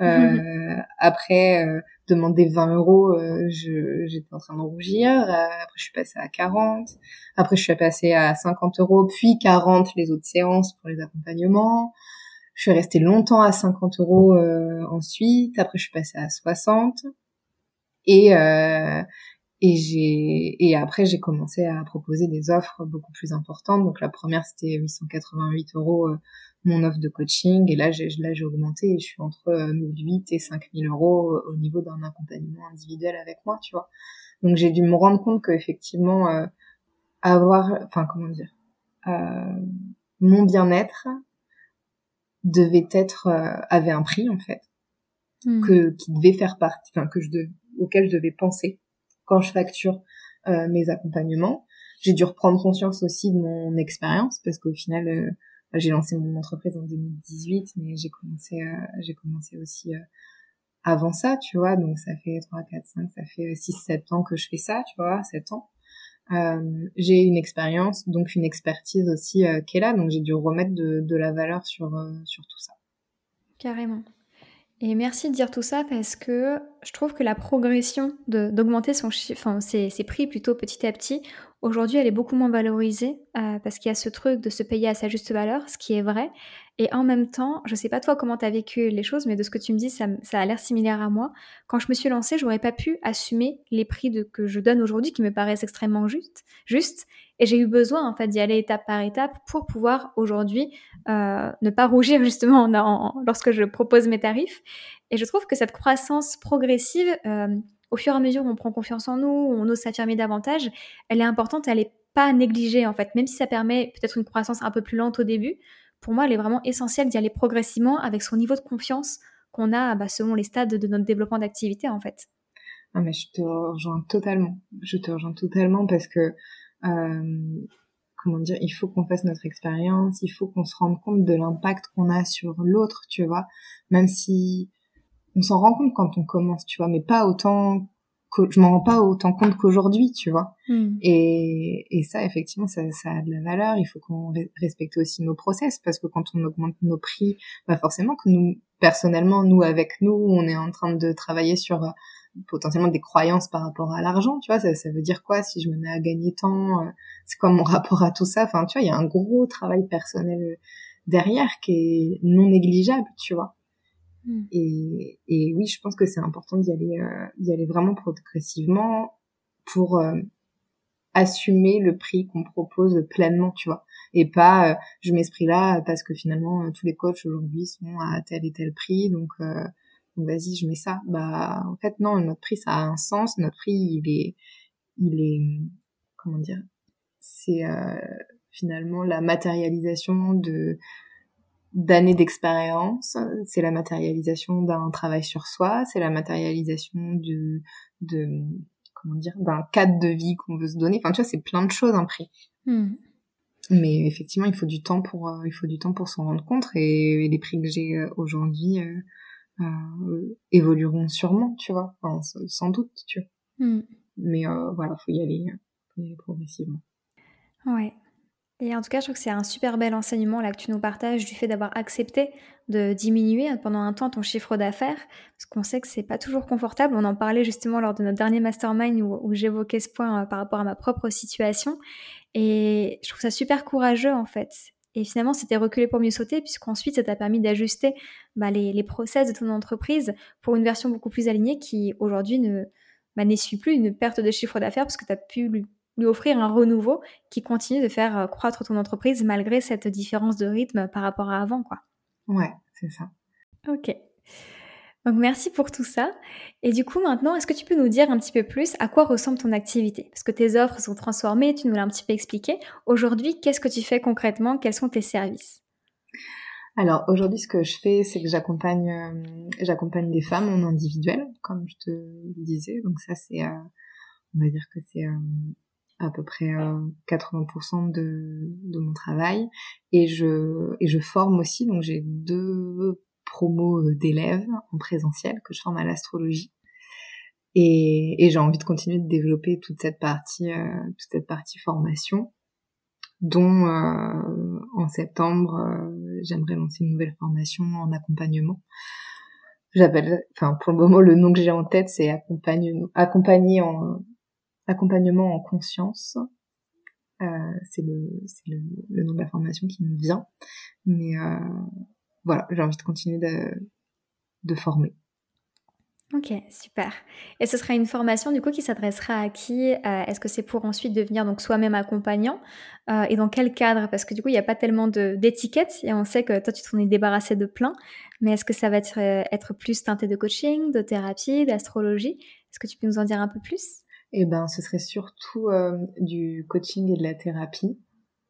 Euh, après euh, demander 20 euros euh, j'étais en train de rougir. Euh, après je suis passée à 40 après je suis passée à 50 euros puis 40 les autres séances pour les accompagnements. Je suis restée longtemps à 50 euros ensuite. Après je suis passée à 60 et euh, et j'ai et après j'ai commencé à proposer des offres beaucoup plus importantes. Donc la première c'était 888 euros euh, mon offre de coaching et là j'ai là j'ai augmenté et je suis entre 1008 euh, et 5000 euros euh, au niveau d'un accompagnement individuel avec moi, tu vois. Donc j'ai dû me rendre compte que effectivement avoir, enfin comment dire, mon bien-être devait être avait un prix en fait hmm. que qui devait faire partie, enfin que je de, auquel je devais penser quand je facture euh, mes accompagnements. J'ai dû reprendre conscience aussi de mon expérience parce qu'au final, euh, j'ai lancé mon entreprise en 2018, mais j'ai commencé, euh, j'ai commencé aussi avant ça, tu vois. Donc ça fait 3, 4, 5, ça fait 6, 7 ans que je fais ça, tu vois, 7 ans. Euh, j'ai une expérience, donc une expertise aussi qui est là, donc j'ai dû remettre de, de la valeur sur, sur tout ça. Carrément. Et merci de dire tout ça parce que je trouve que la progression d'augmenter son enfin, ses, ses, prix plutôt petit à petit, aujourd'hui elle est beaucoup moins valorisée euh, parce qu'il y a ce truc de se payer à sa juste valeur, ce qui est vrai. Et en même temps, je sais pas toi comment tu as vécu les choses, mais de ce que tu me dis, ça, a l'air similaire à moi. Quand je me suis lancée, j'aurais pas pu assumer les prix que je donne aujourd'hui qui me paraissent extrêmement justes. Juste, et j'ai eu besoin en fait d'y aller étape par étape pour pouvoir aujourd'hui euh, ne pas rougir justement lorsque je propose mes tarifs. Et je trouve que cette croissance progressive, euh, au fur et à mesure où on prend confiance en nous, on ose s'affirmer davantage, elle est importante, elle n'est pas négligée en fait, même si ça permet peut-être une croissance un peu plus lente au début. Pour moi, elle est vraiment essentielle d'y aller progressivement avec son niveau de confiance qu'on a bah, selon les stades de notre développement d'activité en fait. Ah mais je te rejoins totalement. Je te rejoins totalement parce que comment dire, il faut qu'on fasse notre expérience, il faut qu'on se rende compte de l'impact qu'on a sur l'autre, tu vois, même si on s'en rend compte quand on commence, tu vois, mais pas autant que je m'en rends pas autant compte qu'aujourd'hui, tu vois. Hmm. Et, et ça, effectivement, ça, ça a de la valeur. Il faut qu'on respecte aussi nos process parce que quand on augmente nos prix, bah forcément que nous, personnellement, nous avec nous, on est en train de travailler sur potentiellement des croyances par rapport à l'argent, tu vois, ça, ça veut dire quoi si je me mets à gagner tant, euh, c'est quoi mon rapport à tout ça, enfin, tu vois, il y a un gros travail personnel euh, derrière qui est non négligeable, tu vois. Hmm. Et, et oui, je pense que c'est important d'y aller, euh, d'y aller vraiment progressivement pour assumer le prix qu'on propose pleinement, tu vois, et pas je mets prix-là parce que finalement tous les coachs aujourd'hui sont à tel et tel prix, donc vas-y, je mets ça. Bah, en fait, non, notre prix, ça a un sens. Notre prix, il est, il est, comment dire, c'est euh, finalement la matérialisation de d'années d'expérience. C'est la matérialisation d'un travail sur soi. C'est la matérialisation de, de, comment dire, d'un cadre de vie qu'on veut se donner. Enfin, tu vois, c'est plein de choses un prix. Hmm. Mais effectivement, il faut du temps pour, euh, il faut du temps pour s'en rendre compte. Et, les prix que j'ai euh, aujourd'hui, euh, évolueront sûrement, tu vois, enfin, sans doute, tu vois. Hmm. Mais euh, voilà, faut y aller, faut y aller progressivement. Ouais. Et en tout cas, je trouve que c'est un super bel enseignement là que tu nous partages du fait d'avoir accepté de diminuer pendant un temps ton chiffre d'affaires, parce qu'on sait que c'est pas toujours confortable. On en parlait justement lors de notre dernier mastermind où, j'évoquais ce point euh, par rapport à ma propre situation, et je trouve ça super courageux en fait. Et finalement, c'était reculer pour mieux sauter, puisqu'ensuite, ça t'a permis d'ajuster bah, les, les, process de ton entreprise pour une version beaucoup plus alignée qui, aujourd'hui, ne bah, n'essuie plus une perte de chiffre d'affaires, parce que tu as pu lui, offrir un renouveau qui continue de faire euh, croître ton entreprise malgré cette différence de rythme par rapport à avant. Quoi. Ouais, c'est ça. Ok. Donc merci pour tout ça. Et du coup maintenant, est-ce que tu peux nous dire un petit peu plus à quoi ressemble ton activité? Parce que tes offres sont transformées, tu nous l'as un petit peu expliqué. Aujourd'hui, qu'est-ce que tu fais concrètement? Quels sont tes services? Alors aujourd'hui, ce que je fais, c'est que j'accompagne, euh, j'accompagne des femmes en individuel, comme je te disais. Donc ça, c'est, euh, on va dire que c'est euh, à peu près 80% de, de mon travail. Et je, forme aussi. Donc j'ai deux promo euh, d'élèves en présentiel que je forme à l'astrologie. Et, et j'ai envie de continuer de développer toute cette partie, euh, toute cette partie formation, dont euh, en septembre, j'aimerais lancer une nouvelle formation en accompagnement. J'appelle, enfin pour le moment, le nom que j'ai en tête, c'est accompagnement, accompagner en accompagnement en conscience. Euh, c'est le, nom de la formation qui me vient. Mais euh, voilà, j'ai envie de continuer de, former. Ok, super. Et ce sera une formation du coup qui s'adressera à qui? Euh, Est-ce que c'est pour ensuite devenir donc soi-même accompagnant? Et dans quel cadre? Parce que du coup, il n'y a pas tellement d'étiquettes et on sait que toi, tu t'en es débarrassé de plein. Mais est-ce que ça va être plus teinté de coaching, de thérapie, d'astrologie? Est-ce que tu peux nous en dire un peu plus? Eh ben, ce serait surtout du coaching et de la thérapie.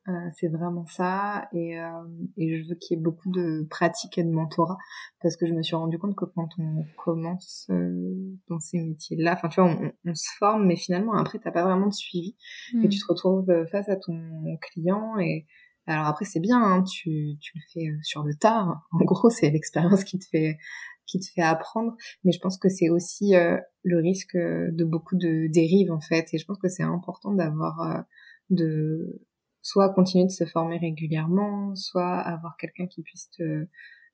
Euh, c'est vraiment ça et, euh, et je veux qu'il y ait beaucoup de pratique et de mentorat parce que je me suis rendu compte que quand on commence euh, dans ces métiers-là, enfin tu vois, on, on, se forme mais finalement après t'as pas vraiment de suivi et hmm. tu te retrouves face à ton client et alors après c'est bien, hein, tu, tu le fais sur le tard. En gros c'est l'expérience qui te fait qui te fait apprendre, mais je pense que c'est aussi le risque de beaucoup de dérives en fait et je pense que c'est important d'avoir de soit continuer de se former régulièrement, soit avoir quelqu'un qui puisse te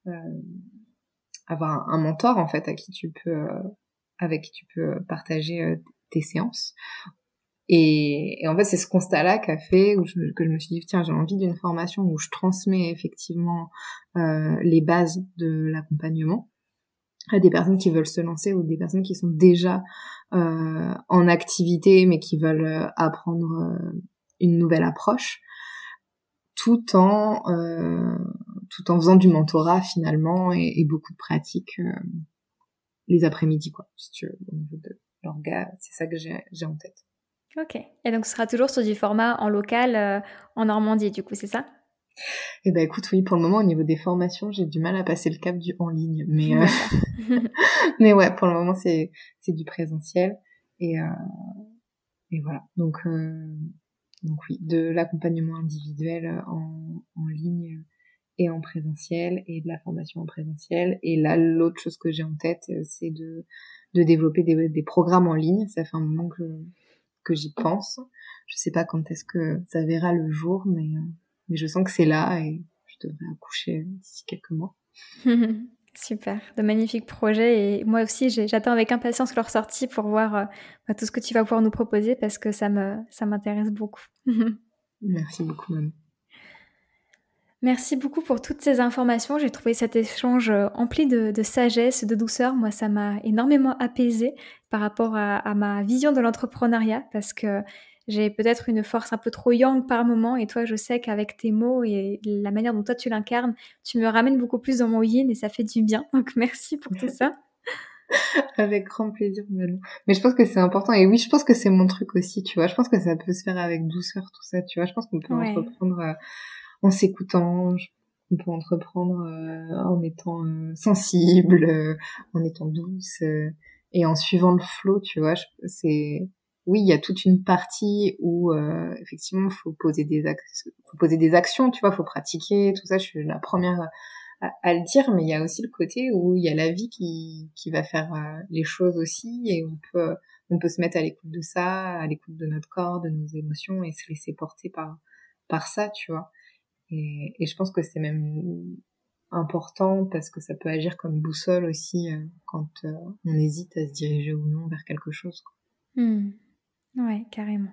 euh, avoir un, mentor en fait à qui tu peux euh, avec qui tu peux partager euh, tes séances. Et, en fait, c'est ce constat-là qu'a fait où je, que je me suis dit tiens, j'ai envie d'une formation où je transmets effectivement les bases de l'accompagnement à des personnes qui veulent se lancer ou des personnes qui sont déjà en activité mais qui veulent apprendre une nouvelle approche tout en euh, tout en faisant du mentorat finalement et, beaucoup de pratiques euh, les après-midi quoi si tu veux au niveau de l'orga c'est ça que j'ai en tête. Ok. Et donc ce sera toujours sur du format en local euh, en Normandie du coup c'est ça? Eh ben écoute oui pour le moment au niveau des formations j'ai du mal à passer le cap du en ligne mais mais ouais pour le moment c'est c'est du présentiel et et voilà donc Donc oui, de l'accompagnement individuel en, en ligne et en présentiel et de la formation en présentiel. Et là, l'autre chose que j'ai en tête, c'est de, de développer des, des programmes en ligne. Ça fait un moment que, que j'y pense. Je sais pas quand est-ce que ça verra le jour, mais, mais je sens que c'est là et je devrais accoucher d'ici quelques mois. Super, de magnifiques projets et moi aussi j'attends avec impatience leur sortie pour voir euh, bah, tout ce que tu vas pouvoir nous proposer parce que ça me ça m'intéresse beaucoup. Merci beaucoup. Même. Merci beaucoup pour toutes ces informations. J'ai trouvé cet échange euh, empli de, de sagesse, de douceur. Moi, ça m'a énormément apaisé par rapport à, à ma vision de l'entrepreneuriat parce que j'ai peut-être une force un peu trop yang par moment et toi je sais qu'avec tes mots et la manière dont toi tu l'incarnes, tu me ramènes beaucoup plus dans mon yin et ça fait du bien. Donc merci pour tout ça. avec grand plaisir Malou. Mais je pense que c'est important et oui, je pense que c'est mon truc aussi, tu vois. Je pense que ça peut se faire avec douceur tout ça, tu vois. Je pense qu'on peut entreprendre euh, en s'écoutant, on peut entreprendre euh, en étant euh, sensible, en étant douce et en suivant le flow, tu vois. C'est oui, il y a toute une partie où euh, effectivement faut poser des faut poser des actions, tu vois, faut pratiquer, tout ça. Je suis la première à, le dire, mais il y a aussi le côté où il y a la vie qui qui va faire euh, les choses aussi, et on peut on peut se mettre à l'écoute de ça, à l'écoute de notre corps, de nos émotions, et se laisser porter par par ça, tu vois. Et, et je pense que c'est même important parce que ça peut agir comme boussole aussi euh, quand euh, on hésite à se diriger ou non vers quelque chose. Quoi. Hmm. Ouais, carrément.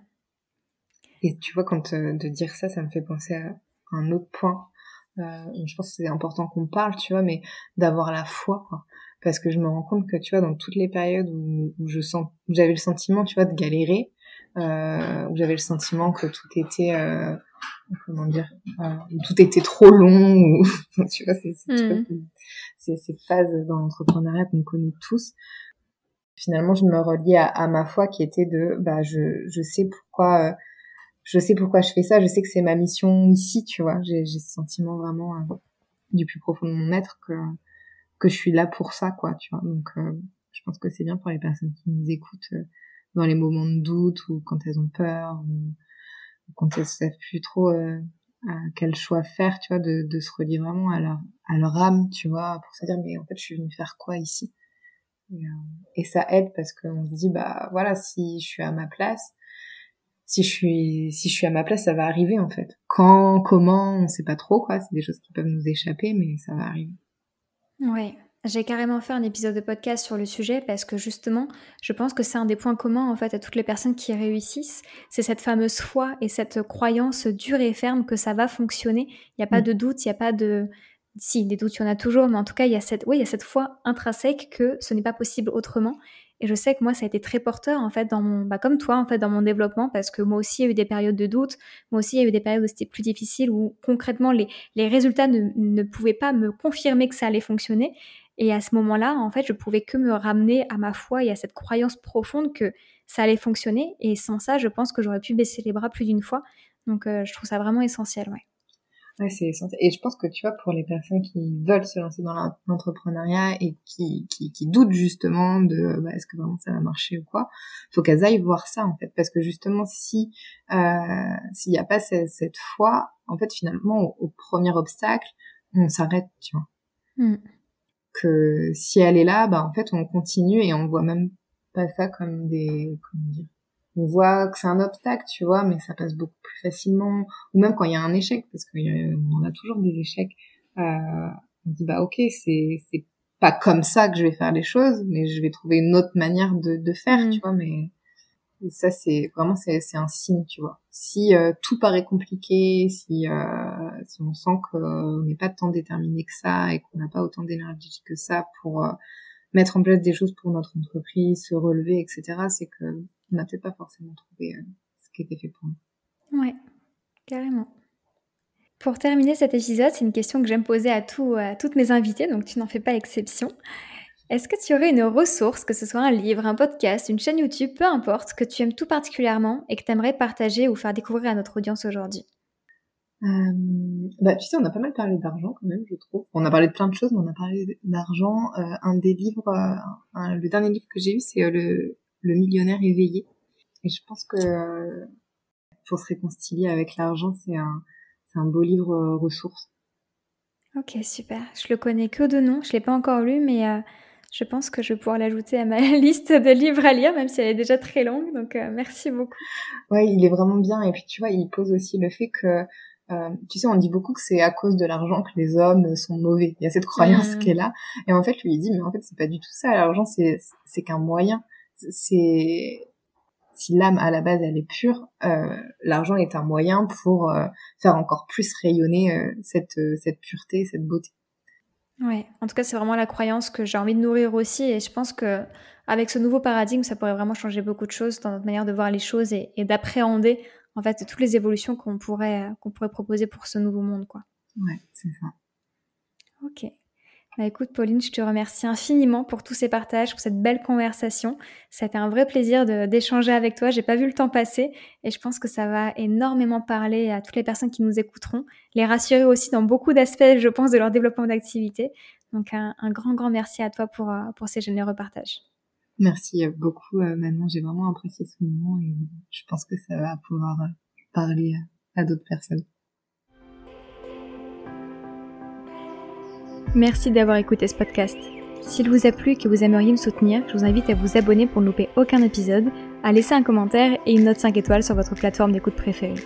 Et tu vois, quand euh, de dire ça, ça me fait penser à un autre point. Euh, je pense que c'est important qu'on parle, tu vois, mais d'avoir la foi, quoi. Parce que je me rends compte que, tu vois, dans toutes les périodes où, où je sens, j'avais le sentiment, tu vois, de galérer, euh, où j'avais le sentiment que tout était, euh, comment dire, euh, tout était trop long, ou, tu vois, c'est mmh. ces phases dans l'entrepreneuriat qu'on connaît tous finalement je me relie à, ma foi qui était de bah je je sais pourquoi euh, je sais pourquoi je fais ça je sais que c'est ma mission ici tu vois. J'ai ce sentiment vraiment euh, du plus profond de mon être que que je suis là pour ça quoi tu vois. Donc euh, je pense que c'est bien pour les personnes qui nous écoutent dans les moments de doute ou quand elles ont peur ou, quand elles savent plus trop quel choix faire tu vois de, de se relier vraiment à leur à leur âme tu vois pour se dire mais en fait je suis venue faire quoi ici? Euh, et, ça aide parce qu'on se dit, bah voilà, si je suis à ma place, si je suis si je suis à ma place, ça va arriver en fait. Quand, comment, on sait pas trop quoi. C'est des choses qui peuvent nous échapper, mais ça va arriver. Ouais. J'ai carrément fait un épisode de podcast sur le sujet parce que justement, je pense que c'est un des points communs en fait à toutes les personnes qui réussissent. C'est cette fameuse foi et cette croyance dure et ferme que ça va fonctionner. Il n'y a pas mm. de doute, il n'y a pas de, si, des doutes, il y en a toujours, mais en tout cas, il y a cette, oui, il y a cette foi intrinsèque que ce n'est pas possible autrement. Et je sais que moi, ça a été très porteur, en fait, dans mon, bah, comme toi, en fait, dans mon développement, parce que moi aussi, il y a eu des périodes de doute. Moi aussi, il y a eu des périodes où c'était plus difficile, où concrètement, les, les résultats ne, ne pouvaient pas me confirmer que ça allait fonctionner. Et à ce moment-là, en fait, je pouvais que me ramener à ma foi et à cette croyance profonde que ça allait fonctionner. Et sans ça, je pense que j'aurais pu baisser les bras plus d'une fois. Donc, euh, je trouve ça vraiment essentiel, ouais. Ouais, c'est essentiel. Et je pense que tu vois, pour les personnes qui veulent se lancer dans l'entrepreneuriat et qui, qui, qui, doutent justement de bah, est-ce que vraiment ça va marcher ou quoi, faut qu'elles aillent voir ça en fait, parce que justement si euh, s'il n'y a pas cette, cette, foi, en fait finalement au, premier obstacle, on s'arrête, tu vois. Mm. Que si elle est là, bah en fait on continue et on voit même pas ça comme des comment dire on voit que c'est un obstacle, tu vois, mais ça passe beaucoup plus facilement. Ou même quand il y a un échec, parce qu'on a toujours des échecs, euh, on dit bah ok, c'est c'est pas comme ça que je vais faire les choses, mais je vais trouver une autre manière de, de faire, mm. tu vois. Mais ça c'est vraiment c'est c'est un signe, tu vois. Si euh, tout paraît compliqué, si euh, si on sent qu'on n'est pas tant déterminé que ça et qu'on n'a pas autant d'énergie que ça pour euh, mettre en place des choses pour notre entreprise, se relever, etc. C'est que on n'a peut-être pas forcément trouvé euh, ce qui était fait pour nous. Ouais, carrément. Pour terminer cet épisode, c'est une question que j'aime poser à, tout, à toutes mes invités, donc tu n'en fais pas exception. Est-ce que tu aurais une ressource, que ce soit un livre, un podcast, une chaîne YouTube, peu importe, que tu aimes tout particulièrement et que tu aimerais partager ou faire découvrir à notre audience aujourd'hui? Euh, bah, tu sais, on a pas mal parlé d'argent quand même, je trouve. On a parlé de plein de choses, mais on a parlé d'argent. Euh, un des livres, le dernier livre que j'ai eu, c'est le le millionnaire éveillé. Et je pense que pour se réconcilier avec l'argent, c'est un, c'est un beau livre euh, ressource. Ok, super. Je le connais que de nom, je l'ai pas encore lu, mais euh, je pense que je vais pouvoir l'ajouter à ma liste de livres à lire, même si elle est déjà très longue. Donc, euh, merci beaucoup. Ouais, il est vraiment bien. Et puis, tu vois, il pose aussi le fait que, tu sais, on dit beaucoup que c'est à cause de l'argent que les hommes sont mauvais. Il y a cette croyance mmh. qui est là. Et en fait, lui, il dit, mais en fait, c'est pas du tout ça. L'argent, c'est, c'est qu'un moyen. C'est, si l'âme à la base elle est pure, euh, l'argent est un moyen pour euh, faire encore plus rayonner euh, cette cette pureté, cette beauté. Ouais, en tout cas c'est vraiment la croyance que j'ai envie de nourrir aussi et je pense que avec ce nouveau paradigme ça pourrait vraiment changer beaucoup de choses dans notre manière de voir les choses et, et d'appréhender en fait toutes les évolutions qu'on pourrait qu'on pourrait proposer pour ce nouveau monde quoi. Ouais, c'est ça. Ok. Bah, écoute, Pauline, je te remercie infiniment pour tous ces partages, pour cette belle conversation. Ça a été un vrai plaisir d'échanger avec toi. J'ai pas vu le temps passer et je pense que ça va énormément parler à toutes les personnes qui nous écouteront, les rassurer aussi dans beaucoup d'aspects, je pense, de leur développement d'activité. Donc, un, grand, grand merci à toi pour, euh, pour ces généreux partages. Merci beaucoup, euh, Manon. J'ai vraiment apprécié ce moment et je pense que ça va pouvoir euh, parler à d'autres personnes. Merci d'avoir écouté ce podcast. S'il vous a plu et que vous aimeriez me soutenir, je vous invite à vous abonner pour ne louper aucun épisode, à laisser un commentaire et une note 5 étoiles sur votre plateforme d'écoute préférée.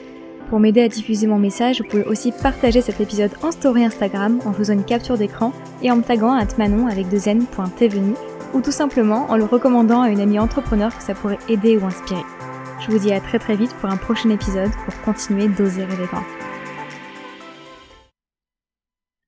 Pour m'aider à diffuser mon message, vous pouvez aussi partager cet épisode en story Instagram en faisant une capture d'écran et en me taguant à manon avec deux n.tvenu ou tout simplement en le recommandant à une amie entrepreneur que ça pourrait aider ou inspirer. Je vous dis à très très vite pour un prochain épisode pour continuer d'oser rêver grand.